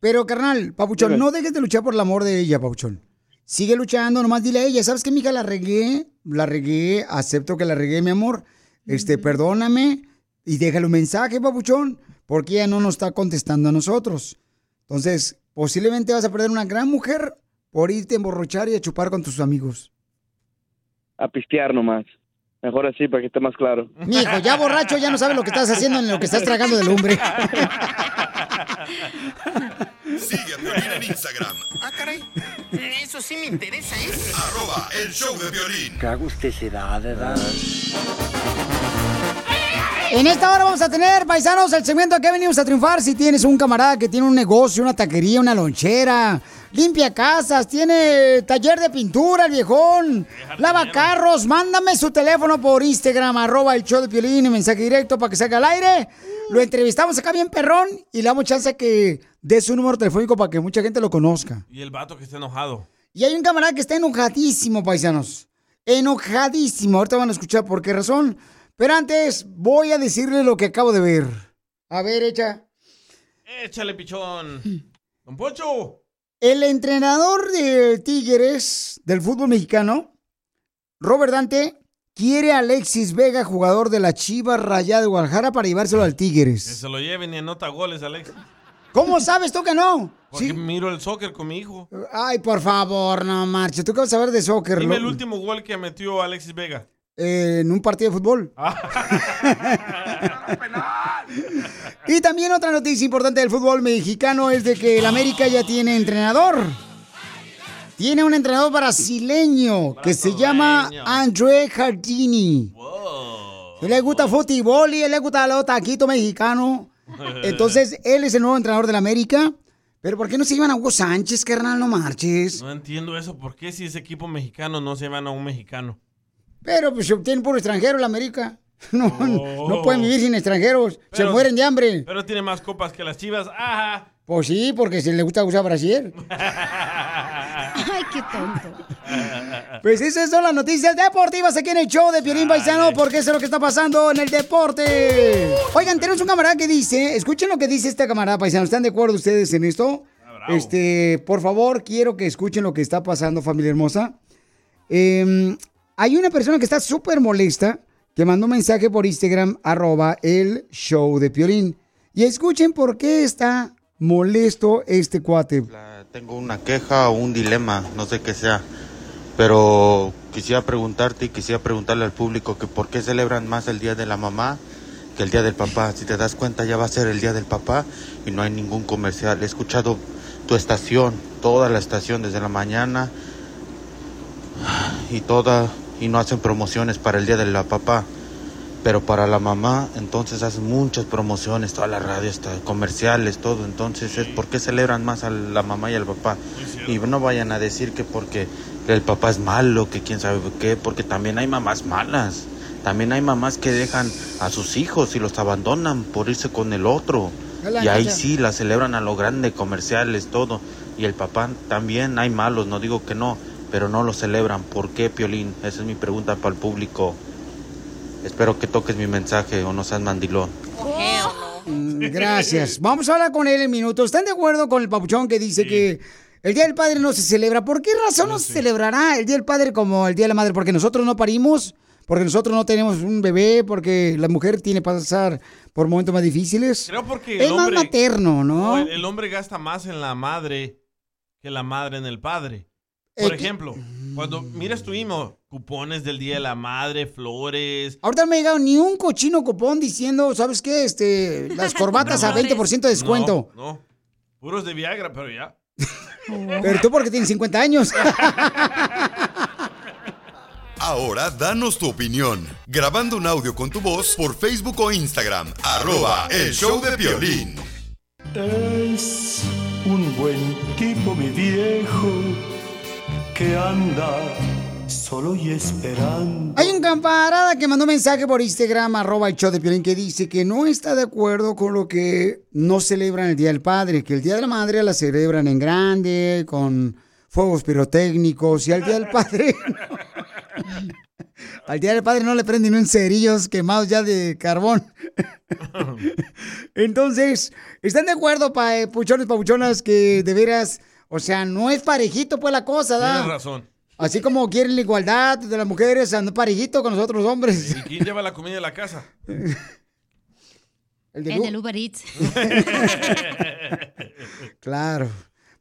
[SPEAKER 2] Pero, carnal, Papuchón,
[SPEAKER 21] Dime.
[SPEAKER 2] no dejes de luchar por el amor de ella, Papuchón. Sigue luchando, nomás dile a ella, ¿sabes qué, mija? La regué, la regué, acepto que la regué, mi amor. Este, perdóname y déjale un mensaje, Papuchón, porque ella no nos está contestando a nosotros. Entonces, posiblemente vas a perder una gran mujer por irte a emborrochar y a chupar con tus amigos.
[SPEAKER 21] A pistear nomás. Mejor así, para que esté más claro.
[SPEAKER 2] Mijo, ya borracho, ya no sabes lo que estás haciendo en lo que estás tragando de lumbre.
[SPEAKER 5] Sigue a Piolín en Instagram,
[SPEAKER 10] Ah, caray. Eso sí me interesa, ¿eh?
[SPEAKER 5] arroba el show de violín.
[SPEAKER 18] Qué agusticidad, ¿verdad?
[SPEAKER 2] En esta hora vamos a tener, paisanos, el segmento que venimos a triunfar. Si tienes un camarada que tiene un negocio, una taquería, una lonchera, limpia casas, tiene taller de pintura, el viejón, lava carros, mándame su teléfono por Instagram, arroba el show de Piolín, en mensaje directo para que salga al aire. Lo entrevistamos acá bien perrón y le damos chance que dé su número telefónico para que mucha gente lo conozca.
[SPEAKER 4] Y el vato que está enojado.
[SPEAKER 2] Y hay un camarada que está enojadísimo, paisanos. Enojadísimo. Ahorita van a escuchar por qué razón. Pero antes voy a decirle lo que acabo de ver. A ver, echa.
[SPEAKER 4] Échale, pichón. <clears throat> Don Poncho.
[SPEAKER 2] El entrenador de Tigres del fútbol mexicano, Robert Dante, quiere a Alexis Vega, jugador de la Chivas Rayada de Guadalajara, para llevárselo al
[SPEAKER 4] Que
[SPEAKER 2] Tigres.
[SPEAKER 4] se lo lleven y anota goles, Alex.
[SPEAKER 2] ¿Cómo sabes tú que no?
[SPEAKER 4] Porque miro el soccer con mi hijo.
[SPEAKER 2] Ay, por favor, no marches. ¿Tú qué vas a ver de soccer?
[SPEAKER 4] Dime
[SPEAKER 2] lo-
[SPEAKER 4] el último gol que metió Alexis Vega.
[SPEAKER 2] eh, en un partido de fútbol. <laughs> y también otra noticia importante del fútbol mexicano es de que el América ya tiene entrenador. Tiene un entrenador brasileño que se llama André Jardini. Él le gusta fútbol y él le gusta los taquitos mexicanos. <laughs> Entonces, él es el nuevo entrenador del América. Pero ¿por qué no se llevan a Hugo Sánchez, carnal? No marches.
[SPEAKER 4] No entiendo eso. ¿Por qué si ese equipo mexicano no se llevan a un mexicano?
[SPEAKER 2] Pero pues se obtienen por extranjero la América. <laughs> No, no pueden vivir sin extranjeros. se mueren de hambre.
[SPEAKER 4] Pero tiene más copas que las chivas. ¡Ajá!
[SPEAKER 2] Pues sí, porque se le gusta usar brasier. <laughs>
[SPEAKER 3] Ay, qué tonto.
[SPEAKER 2] Pues esas son las noticias deportivas aquí en el show de Piolín Paisano, porque eso es lo que está pasando en el deporte. Oigan, tenemos un camarada que dice, escuchen lo que dice este camarada paisano. ¿Están de acuerdo ustedes en esto? Este, por favor, quiero que escuchen lo que está pasando, familia hermosa. Eh, hay una persona que está súper molesta, que mandó un mensaje por Instagram, arroba el show de Piolín. Y escuchen por qué está molesto este cuate.
[SPEAKER 23] Tengo una queja o un dilema, no sé qué sea, pero quisiera preguntarte y quisiera preguntarle al público que por qué celebran más el Día de la Mamá que el Día del Papá. Si te das cuenta ya va a ser el Día del Papá y no hay ningún comercial. He escuchado tu estación, toda la estación desde la mañana y toda y no hacen promociones para el Día de la Papá. Pero para la mamá, entonces hacen muchas promociones, toda la radio, está, comerciales, todo. Entonces, es ¿por qué celebran más a la mamá y al papá? Y no vayan a decir que porque el papá es malo, que quién sabe qué, porque también hay mamás malas. También hay mamás que dejan a sus hijos y los abandonan por irse con el otro.
[SPEAKER 24] Hola,
[SPEAKER 23] Y ahí sí la celebran a lo grande, comerciales, todo. Y el papá también hay malos, no digo que no, pero no lo celebran. ¿Por qué, Piolín? Esa es mi pregunta para el público. Espero que toques mi mensaje o no seas mandilón.
[SPEAKER 2] Mm, Gracias. <laughs> Vamos a hablar con él en minutos. ¿Están de acuerdo con el papuchón que dice que el Día del Padre no se celebra? ¿Por qué razón no se celebrará el Día del Padre como el Día de la Madre? ¿Porque nosotros no parimos? ¿Porque nosotros no tenemos un bebé? ¿Porque la mujer tiene que pasar por momentos más difíciles?
[SPEAKER 4] Creo porque
[SPEAKER 2] es
[SPEAKER 4] el
[SPEAKER 2] más
[SPEAKER 4] hombre...
[SPEAKER 2] materno, ¿no?
[SPEAKER 4] el, el hombre gasta más en la madre que la madre en el padre. Por
[SPEAKER 2] Eh,
[SPEAKER 4] ejemplo, cuando miras tu email, cupones del Día de la Madre, flores...
[SPEAKER 2] Ahorita no me ha llegado ni un cochino copón diciendo, ¿sabes qué? Este, las <laughs> corbatas a 20% de descuento.
[SPEAKER 4] No, no. Puros de Viagra, pero ya. <laughs>
[SPEAKER 2] Pero tú porque tienes 50 años. <laughs>
[SPEAKER 5] Ahora danos tu opinión, grabando un audio con tu voz por Facebook o Instagram, arroba el show de violín.
[SPEAKER 25] Es un buen tipo, mi viejo, que anda solo y esperando.
[SPEAKER 2] Hay un camarada que mandó mensaje por Instagram, arroba el show de Piolín, que dice que no está de acuerdo con lo que no celebran el Día del Padre, que el Día de la Madre la celebran en grande, con fuegos pirotécnicos, y al Día del Padre... <laughs> <laughs> Al Día del Padre no le prenden un cerillos quemados ya de carbón. <laughs> Entonces, ¿están de acuerdo, pa, puchones, papuchonas, que de veras, o sea, no es parejito pues la cosa, ¿da?
[SPEAKER 4] Tienes razón.
[SPEAKER 2] Así como quieren la igualdad de las mujeres, ando parejito con nosotros los hombres.
[SPEAKER 4] ¿Y quién lleva la comida de la casa? <laughs>
[SPEAKER 2] El de
[SPEAKER 3] del Uber Eats. <laughs>
[SPEAKER 2] Claro.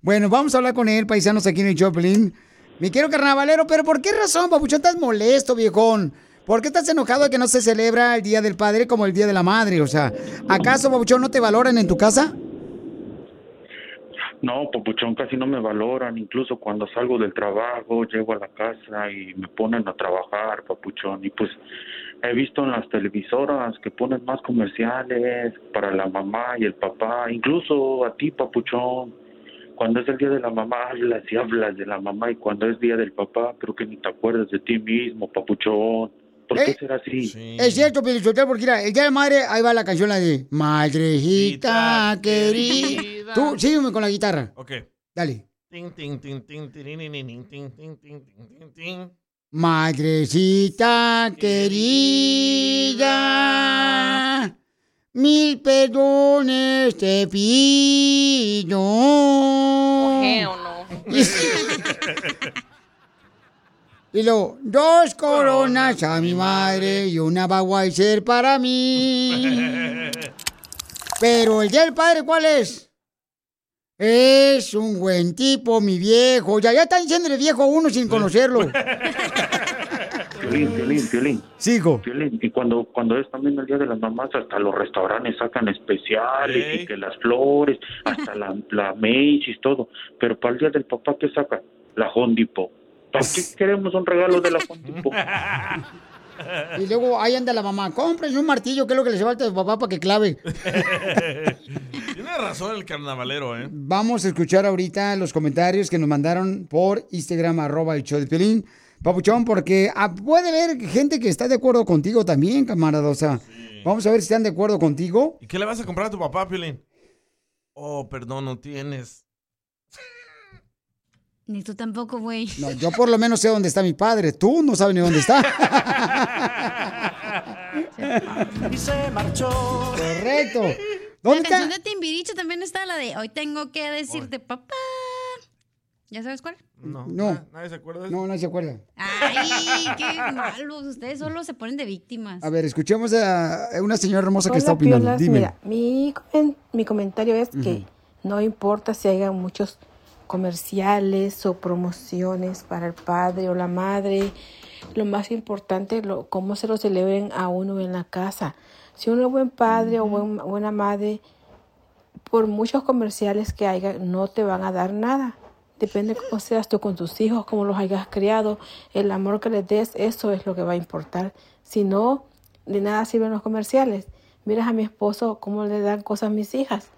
[SPEAKER 2] Bueno, vamos a hablar con él, paisanos, aquí en el Choplin. Me quiero carnavalero, pero ¿por qué razón, papuchón, estás molesto, viejón? ¿Por qué estás enojado de que no se celebra el Día del Padre como el Día de la Madre? O sea, ¿acaso, papuchón, no te valoran en tu casa?
[SPEAKER 26] No, papuchón, casi no me valoran. Incluso cuando salgo del trabajo, llego a la casa y me ponen a trabajar, papuchón. Y pues he visto en las televisoras que ponen más comerciales para la mamá y el papá. Incluso a ti, papuchón. Cuando es el día de la mamá, hablas y hablas de la mamá. Y cuando es día del papá, creo que ni te acuerdas de ti mismo, papuchón. ¿Por qué
[SPEAKER 2] ¿Eh?
[SPEAKER 26] será así?
[SPEAKER 2] Es cierto, Pelichotero, porque mira, el Día de Madre, ahí va la canción, la de Madrejita querida. Tú, sígueme con la guitarra.
[SPEAKER 4] Ok.
[SPEAKER 2] Dale. Madrecita querida, mil perdones te pido. <laughs> <laughs> Y luego, dos coronas a mi madre y una Budweiser para mí. <laughs> Pero el día del padre, ¿cuál es? Es un buen tipo, mi viejo. Ya, ya está diciéndole viejo a uno sin conocerlo. <laughs>
[SPEAKER 26] Violín, violín, violín.
[SPEAKER 2] Sigo.
[SPEAKER 26] Violín. Y cuando, cuando es también el Día de las Mamás, hasta los restaurantes sacan especiales y que las flores, hasta la, la Macy's, todo. Pero para el Día del Papá, ¿qué sacan? La Hondipo. ¿Para qué queremos un regalo de la Hondipo? <laughs>
[SPEAKER 2] Y luego ahí anda la mamá, cómprense un martillo, que es lo que le falta a tu papá para que clave. <laughs>
[SPEAKER 4] Tiene razón el carnavalero, ¿eh?
[SPEAKER 2] Vamos a escuchar ahorita los comentarios que nos mandaron por Instagram, arroba el show de Piolín. Papuchón, porque ah, puede haber gente que está de acuerdo contigo también, camarada. O sea, vamos a ver si están de acuerdo contigo.
[SPEAKER 4] ¿Y qué le vas a comprar a tu papá, Piolín? Oh, perdón, no tienes.
[SPEAKER 3] Ni tú tampoco, güey.
[SPEAKER 2] No, yo por lo menos sé dónde está mi padre. Tú no sabes ni dónde está.
[SPEAKER 25] Y se marchó.
[SPEAKER 2] Correcto.
[SPEAKER 3] La
[SPEAKER 2] ¿Dónde está?
[SPEAKER 3] canción de Timbiriche también está la de Hoy tengo que decirte papá. ¿Ya sabes cuál?
[SPEAKER 4] No.
[SPEAKER 2] No.
[SPEAKER 4] ¿Nadie se acuerda de
[SPEAKER 2] No, no se acuerda.
[SPEAKER 3] Ay, qué malos. Ustedes solo se ponen de víctimas.
[SPEAKER 2] A ver, escuchemos a una señora hermosa que está opinando.
[SPEAKER 27] Piolas.
[SPEAKER 2] Dime.
[SPEAKER 27] Mira, mi, mi comentario es que no importa si haya muchos comerciales o promociones para el padre o la madre. Lo más importante es lo, cómo se lo celebren a uno en la casa. Si uno es buen padre o buen- buena madre, por muchos comerciales que haya, no te van a dar nada. Depende cómo seas tú con tus hijos, cómo los hayas criado, el amor que les des, eso es lo que va a importar. Si no, de nada sirven los comerciales. Miras a mi esposo cómo le dan cosas a mis hijas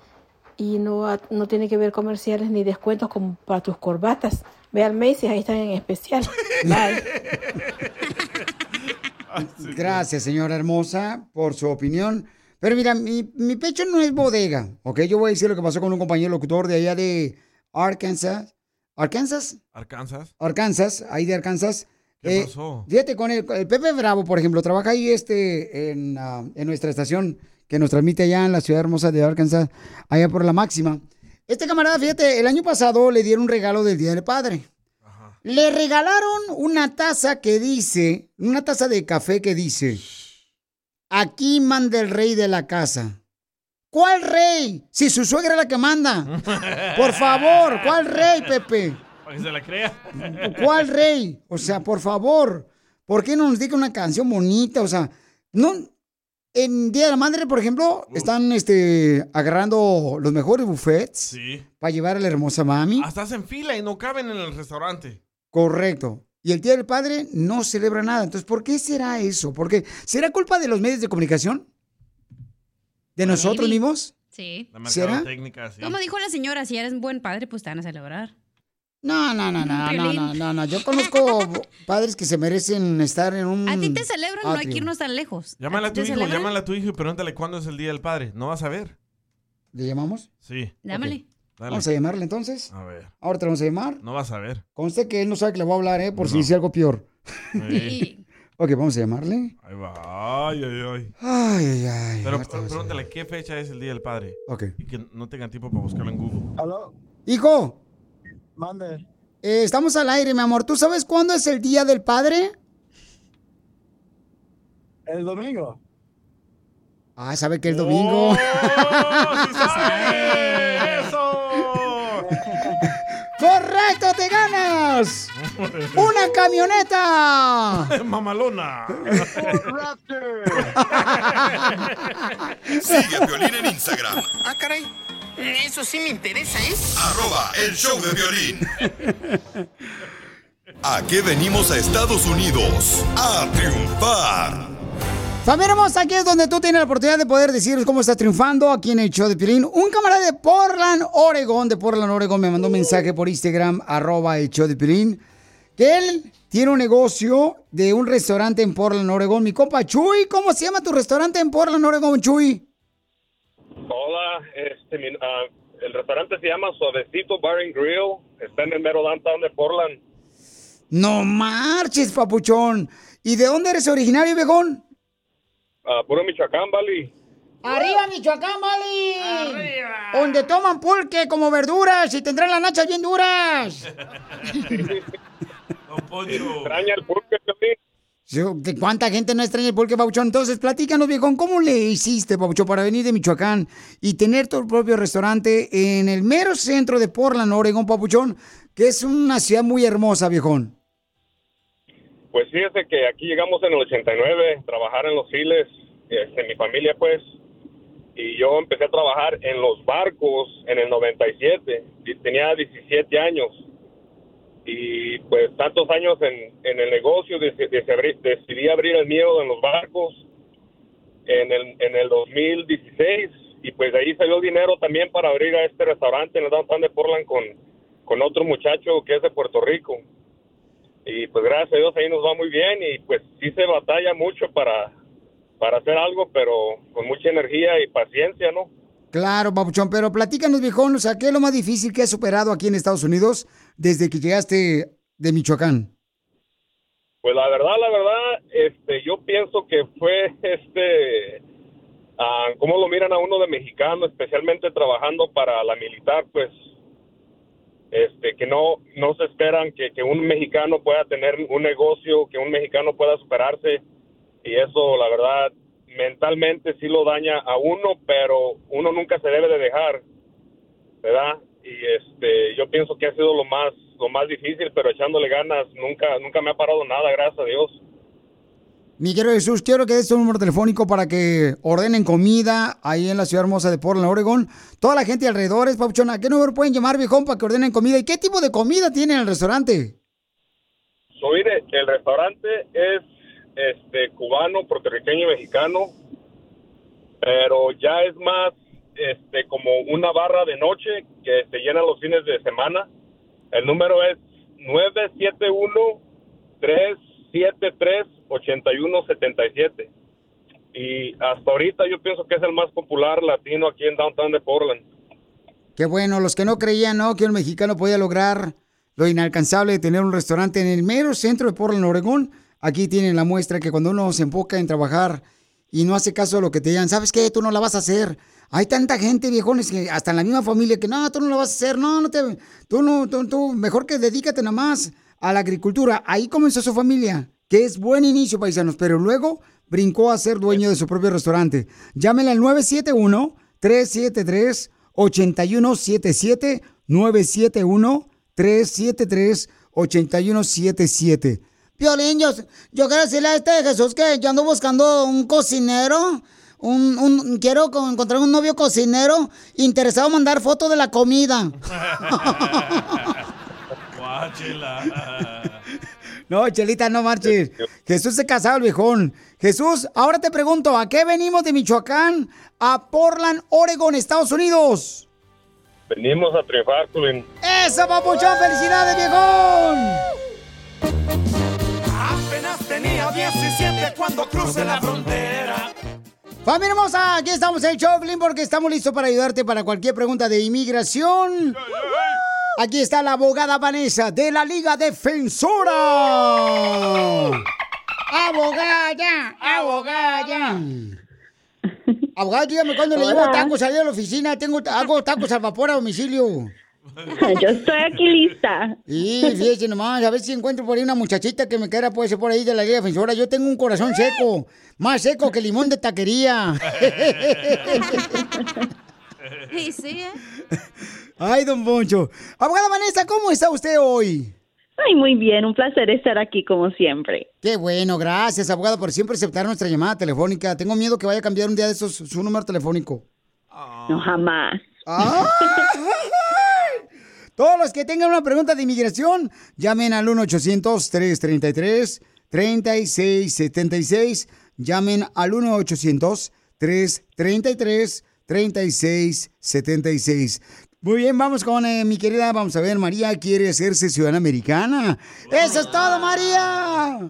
[SPEAKER 27] y no, no tiene que ver comerciales ni descuentos como para tus corbatas. Ve al Macy's, ahí están en especial. <laughs> Bye.
[SPEAKER 2] Gracias, señora hermosa, por su opinión. Pero mira, mi, mi pecho no es bodega, ¿ok? Yo voy a decir lo que pasó con un compañero locutor de allá de Arkansas. ¿Arkansas?
[SPEAKER 4] ¿Arkansas?
[SPEAKER 2] Arkansas, ahí de Arkansas.
[SPEAKER 4] ¿Qué
[SPEAKER 2] Eh,
[SPEAKER 4] pasó?
[SPEAKER 2] Fíjate, con el, el Pepe Bravo, por ejemplo, trabaja ahí este en, ah, en nuestra estación que nos transmite allá en la ciudad hermosa de Arkansas, allá por la máxima. Este camarada, fíjate, el año pasado le dieron un regalo del Día del Padre. Le regalaron una taza que dice, una taza de café que dice, aquí manda el rey de la casa. ¿Cuál rey? Si su suegra es la que manda. <laughs> Por favor, ¿cuál rey, Pepe?
[SPEAKER 4] Para que se la crea.
[SPEAKER 2] ¿Cuál rey? O sea, por favor, ¿por qué no nos diga una canción bonita? O sea, no. En Día de la Madre, por ejemplo, están este, agarrando los mejores buffets
[SPEAKER 4] Sí.
[SPEAKER 2] para llevar a la hermosa mami.
[SPEAKER 4] Hasta hacen fila y no caben en el restaurante.
[SPEAKER 2] Correcto. Y el Día del Padre no celebra nada. Entonces, ¿por qué será eso? Porque ¿será culpa de los medios de comunicación? ¿De nosotros mismos?
[SPEAKER 3] Sí.
[SPEAKER 4] La
[SPEAKER 2] ¿Será?
[SPEAKER 4] sí.
[SPEAKER 3] Como dijo la señora, si eres un buen padre, pues te van a celebrar.
[SPEAKER 2] No, no, no, no, no, no, no, no. Yo conozco <laughs> padres que se merecen estar en un.
[SPEAKER 3] A ti te celebran, no hay que
[SPEAKER 2] atrio.
[SPEAKER 3] irnos tan lejos.
[SPEAKER 4] Llámale a tu
[SPEAKER 3] ¿Te
[SPEAKER 4] hijo,
[SPEAKER 3] celebran?
[SPEAKER 4] llámale a tu hijo y pregúntale cuándo es el Día del Padre. No vas a ver.
[SPEAKER 2] ¿Le llamamos?
[SPEAKER 4] Sí.
[SPEAKER 3] Llámale.
[SPEAKER 4] Dale.
[SPEAKER 2] Vamos a llamarle entonces.
[SPEAKER 4] A ver.
[SPEAKER 2] Ahora te vamos a llamar.
[SPEAKER 4] No vas a ver.
[SPEAKER 2] Conste que él no sabe que le voy a hablar, ¿eh? Por si dice algo peor.
[SPEAKER 4] Sí. <laughs>
[SPEAKER 2] Ok, vamos a llamarle.
[SPEAKER 4] Ahí va. Ay, ay, ay.
[SPEAKER 2] Ay, ay, ay.
[SPEAKER 4] Pero pregúntale qué fecha es el Día del Padre.
[SPEAKER 2] Ok.
[SPEAKER 4] Y que no tengan tiempo para buscarlo en Google.
[SPEAKER 28] ¿Aló?
[SPEAKER 2] Hijo,
[SPEAKER 28] Mande.
[SPEAKER 2] eh, estamos al aire, mi amor. ¿Tú sabes cuándo es el Día del Padre?
[SPEAKER 28] El domingo.
[SPEAKER 2] Ah, sabe que el domingo.
[SPEAKER 4] ¡Oh, <laughs> <laughs>
[SPEAKER 2] ¡Correcto, te ganas! ¡Una camioneta! <laughs>
[SPEAKER 4] ¡Mamalona!
[SPEAKER 5] Sigue a Piolín en Instagram,
[SPEAKER 10] Ah, caray. Eso sí me interesa, ¿eh?
[SPEAKER 5] arroba el show de violín. ¿A qué venimos a Estados Unidos? A triunfar.
[SPEAKER 2] Familia hermosa, aquí es donde tú tienes la oportunidad de poder decir cómo estás triunfando aquí en el show de Piolín. Un camarada de Portland, Oregon, de Portland, Oregon, me mandó un mensaje por Instagram, arroba el show de Piolín, que él tiene un negocio de un restaurante en Portland, Oregon. Mi compa Chuy, ¿cómo se llama tu restaurante en Portland, Oregon, Chuy?
[SPEAKER 29] Este, mi- ah, el restaurante se llama Suavecito Bar and Grill. Está en el mero downtown de Portland.
[SPEAKER 2] No marches, papuchón. ¿Y de dónde eres originario, viejón?
[SPEAKER 29] Ah, puro Michoacán, Valley.
[SPEAKER 2] ¡Arriba, Michoacán, Valley! Donde toman pulque como verduras y tendrán las nachas bien duras. <laughs> <laughs>
[SPEAKER 29] Extraña el pulque, Piolín.
[SPEAKER 2] Yo, ¿de ¿Cuánta gente no extraña el pulque, Pabuchón? Entonces, platícanos, viejón, ¿cómo le hiciste, Pabuchón, para venir de Michoacán y tener tu propio restaurante en el mero centro de Portland, Oregon, Pabuchón, que es una ciudad muy hermosa, viejón?
[SPEAKER 29] Pues fíjese que aquí llegamos en el 89, trabajar en los files, este, mi familia pues, y yo empecé a trabajar en los barcos en el 97, y tenía 17 años. Y pues tantos años en, en el negocio, decidí abrir el mío en los barcos en el, en el 2016, y pues de ahí salió dinero también para abrir a este restaurante en el downtown de Portland con, con otro muchacho que es de Puerto Rico y pues gracias a Dios ahí nos va muy bien y pues sí se batalla mucho para, para hacer algo, pero con mucha energía y paciencia, ¿no?
[SPEAKER 2] Claro, Pabuchón, pero platícanos, viejón, o sea, ¿qué es lo más difícil que has superado aquí en Estados Unidos desde que llegaste de Michoacán?
[SPEAKER 29] Pues la verdad, la verdad, este, yo pienso que fue este, cómo lo miran a uno de mexicano, especialmente trabajando para la militar, pues, este, que no, no se esperan que, que un mexicano pueda tener un negocio, que un mexicano pueda superarse, y eso, la verdad, mentalmente sí lo daña a uno, pero uno nunca se debe de dejar, ¿verdad? Y este, yo pienso que ha sido lo más, lo más difícil, pero echándole ganas, nunca, nunca me ha parado nada, gracias a Dios.
[SPEAKER 2] Miguel Jesús, quiero que des tu número telefónico para que ordenen comida ahí en la ciudad hermosa de Portland, Oregon. Toda la gente alrededor es, Pabuchón, ¿a qué número pueden llamar, viejón, para que ordenen comida? ¿Y qué tipo de comida tiene en el restaurante?
[SPEAKER 29] So, mire, el restaurante es este cubano, puertorriqueño y mexicano, pero ya es más este como una barra de noche que se llena los fines de semana. El número es 971-373-8177. Y hasta ahorita yo pienso que es el más popular latino aquí en Downtown de Portland.
[SPEAKER 2] Qué bueno, los que no creían, ¿no? Que un mexicano podía lograr lo inalcanzable de tener un restaurante en el mero centro de Portland, Oregón. Aquí tienen la muestra que cuando uno se enfoca en trabajar y no hace caso a lo que te digan, ¿sabes qué? Tú no la vas a hacer. Hay tanta gente, viejones, que hasta en la misma familia que no, tú no la vas a hacer, no, no te, tú no, tú, mejor que dedícate nada más a la agricultura. Ahí comenzó su familia, que es buen inicio, paisanos, pero luego brincó a ser dueño de su propio restaurante. Llámenle al 971 373 8177 971 373 8177 Piolín, yo, yo quiero decirle a este de Jesús que yo ando buscando un cocinero. Un, un- quiero co- encontrar un novio cocinero interesado en mandar fotos de la comida. <laughs> No, Chelita, no marches. Jesús se casado el viejón. Jesús, ahora te pregunto, ¿a qué venimos de Michoacán a Portland, Oregon, Estados Unidos?
[SPEAKER 29] Venimos a triunfar, Piolín.
[SPEAKER 2] ¡Eso, papuchón! ¡Felicidades, viejón!
[SPEAKER 25] Apenas tenía 17 cuando crucé la frontera.
[SPEAKER 2] Familia hermosa, aquí estamos en Choplin porque estamos listos para ayudarte para cualquier pregunta de inmigración. Aquí está la abogada Vanessa de la Liga Defensora. Abogada, abogada. Abogada, dígame cuándo le llevo tacos ahí a la oficina. Tengo, hago tacos al vapor a domicilio. <laughs>
[SPEAKER 30] Yo estoy aquí lista.
[SPEAKER 2] Y fíjese nomás, a ver si encuentro por ahí una muchachita que me quiera, puede ser por ahí de la Liga Defensora. Yo tengo un corazón seco, más seco que limón de taquería. <laughs>
[SPEAKER 3] Sí, sí, ¿eh?
[SPEAKER 2] Ay, don Poncho. Abogada Vanessa, ¿cómo está usted hoy?
[SPEAKER 30] Ay, muy bien, un placer estar aquí como siempre.
[SPEAKER 2] Qué bueno, gracias, abogada, por siempre aceptar nuestra llamada telefónica. Tengo miedo que vaya a cambiar un día de esos su número telefónico.
[SPEAKER 30] No, jamás.
[SPEAKER 2] ¡Ay! <laughs> Todos los que tengan una pregunta de inmigración, llamen al 1-800-333-3676. Llamen al 1-800-333-3676. Muy bien, vamos con eh, mi querida, vamos a ver, María quiere hacerse ciudadana americana. ¡Eso es todo, María!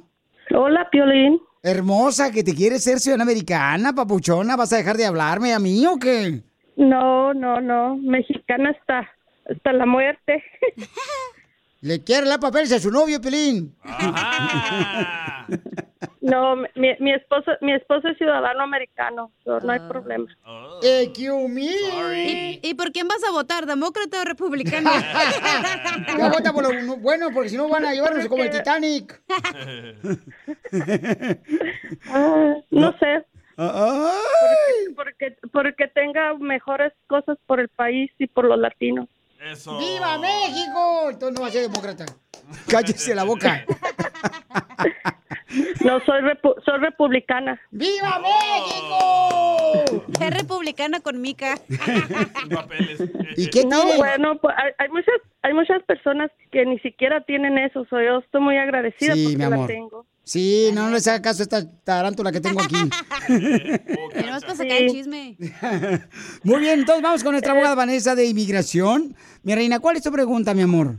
[SPEAKER 30] Hola, Piolín.
[SPEAKER 2] Hermosa, que te quieres ser ciudadana americana, papuchona. ¿Vas a dejar de hablarme a mí o qué?
[SPEAKER 30] No, no, no, mexicana hasta, hasta la muerte.
[SPEAKER 2] Le quiere la papeles a su novio, Pelín.
[SPEAKER 30] No, mi, mi esposo, mi esposo es ciudadano americano, so no hay problema.
[SPEAKER 3] ¿Y, ¿Y por quién vas a votar, demócrata o republicano? <laughs>
[SPEAKER 2] Ya vota por lo bueno, porque si no van a llevarnos como el Titanic.
[SPEAKER 30] Ah, no sé. Porque, porque, porque tenga mejores cosas por el país y por los latinos.
[SPEAKER 4] Eso.
[SPEAKER 2] ¡Viva México! Entonces no va a ser demócrata. <laughs> Cállese la boca.
[SPEAKER 30] No, soy, repu- soy republicana.
[SPEAKER 2] ¡Viva México!
[SPEAKER 3] Es republicana con Mica. <laughs>
[SPEAKER 2] ¿Y qué
[SPEAKER 30] no,
[SPEAKER 2] tiene?
[SPEAKER 30] bueno, pues, hay, hay muchas hay muchas personas que ni siquiera tienen eso. So, yo estoy muy agradecida
[SPEAKER 2] Sí,
[SPEAKER 30] porque
[SPEAKER 2] mi
[SPEAKER 30] la tengo.
[SPEAKER 2] Sí, no les haga caso a esta tarántula que tengo aquí. <laughs>
[SPEAKER 3] Tenemos para sacar el chisme. <laughs>
[SPEAKER 2] Muy bien, entonces vamos con nuestra abogada Vanessa de inmigración. Mi reina, ¿cuál es tu pregunta, mi amor?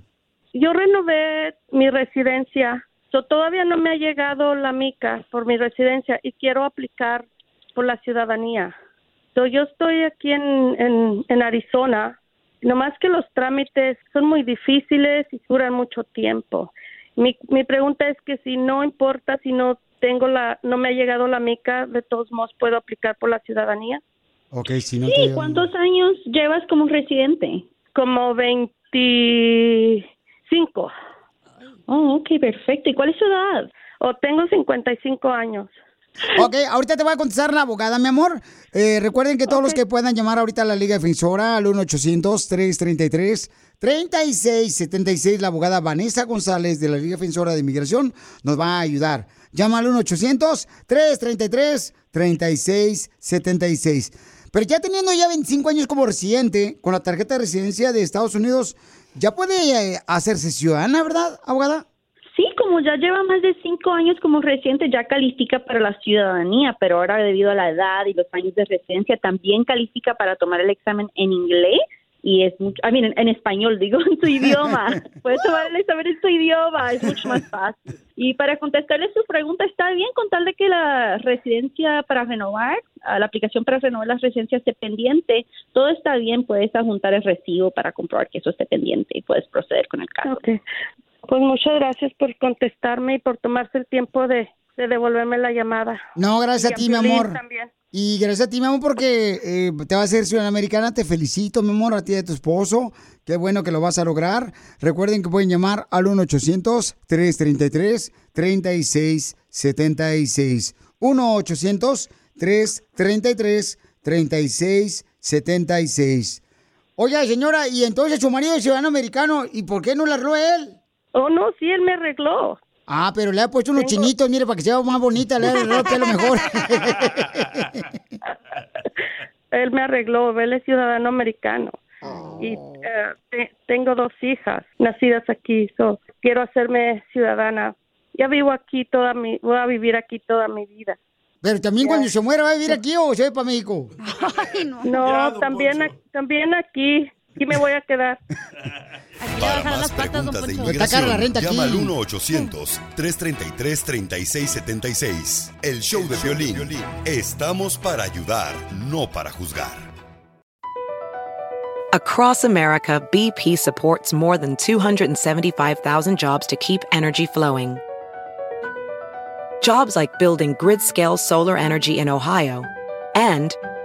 [SPEAKER 30] Yo renové mi residencia. So, todavía no me ha llegado la mica por mi residencia y quiero aplicar por la ciudadanía. So, yo estoy aquí en, en, en Arizona. Nomás que los trámites son muy difíciles y duran mucho tiempo. Mi, mi pregunta es que si no importa, si no tengo la, no me ha llegado la mica, de todos modos puedo aplicar por la ciudadanía.
[SPEAKER 2] Ok, si no te
[SPEAKER 30] Sí,
[SPEAKER 2] llega-
[SPEAKER 30] ¿cuántos años llevas como residente? Como 25. Oh, ok, perfecto. ¿Y cuál es tu edad? Oh, tengo 55 años.
[SPEAKER 2] Ok, ahorita te voy a contestar la abogada, mi amor. Eh, recuerden que todos los que puedan llamar ahorita a la Liga Defensora al 1-800-333-3676, la abogada Vanessa González de la Liga Defensora de Inmigración nos va a ayudar. Llama al 1-800-333-3676. Pero ya teniendo ya 25 años como residente, con la tarjeta de residencia de Estados Unidos, ya puede eh, hacerse ciudadana, ¿verdad, abogada?
[SPEAKER 30] Sí, como ya lleva más de cinco años como residente, ya califica para la ciudadanía, pero ahora debido a la edad y los años de residencia, también califica para tomar el examen en inglés y es mucho, I mean, en, español, digo, <laughs> en tu idioma. <laughs> Puedes tomar el examen en tu idioma, es mucho más fácil. Y para contestarle su pregunta, está bien con tal de que la residencia para renovar, ah, la aplicación para renovar las residencias esté pendiente, todo está bien, puedes adjuntar el recibo para comprobar que eso esté pendiente y puedes proceder con el caso. Ok. Pues muchas gracias por contestarme y por tomarse el tiempo de, de devolverme la llamada.
[SPEAKER 2] No, gracias
[SPEAKER 30] Y
[SPEAKER 2] a ti, mi amor.
[SPEAKER 30] también.
[SPEAKER 2] Y gracias a ti, mi amor, porque eh, te vas a hacer ciudadana americana. Te felicito, mi amor, a ti y a tu esposo. Qué bueno que lo vas a lograr. Recuerden que pueden llamar al 1-800-333-3676. 1-800-333-3676. Oiga, señora, y entonces su marido es ciudadano americano, ¿y por qué no le arregló él?
[SPEAKER 30] Oh, no, sí, él me arregló.
[SPEAKER 2] Ah, pero le ha puesto unos chinitos, mire, para que sea más bonita, le ha <laughs> arreglado el pelo mejor. <laughs>
[SPEAKER 30] Él me arregló, él es ciudadano americano. Y eh, te- tengo dos hijas nacidas aquí, so quiero hacerme ciudadana. Ya vivo aquí toda mi, voy a vivir aquí toda mi vida.
[SPEAKER 2] Pero también cuando se muera va a vivir aquí o se va para México. <laughs>
[SPEAKER 30] No, también, a- también aquí. Aquí me voy a quedar.
[SPEAKER 5] Para más preguntas de
[SPEAKER 2] cara la
[SPEAKER 5] inmigración,
[SPEAKER 2] renta
[SPEAKER 5] llama al
[SPEAKER 2] aquí.
[SPEAKER 5] 1-800-333-3676. El show de violín. Estamos para ayudar, no para juzgar.
[SPEAKER 1] Across America, BP supports more than 275,000 jobs to keep energy flowing. Jobs like building grid scale solar energy in Ohio and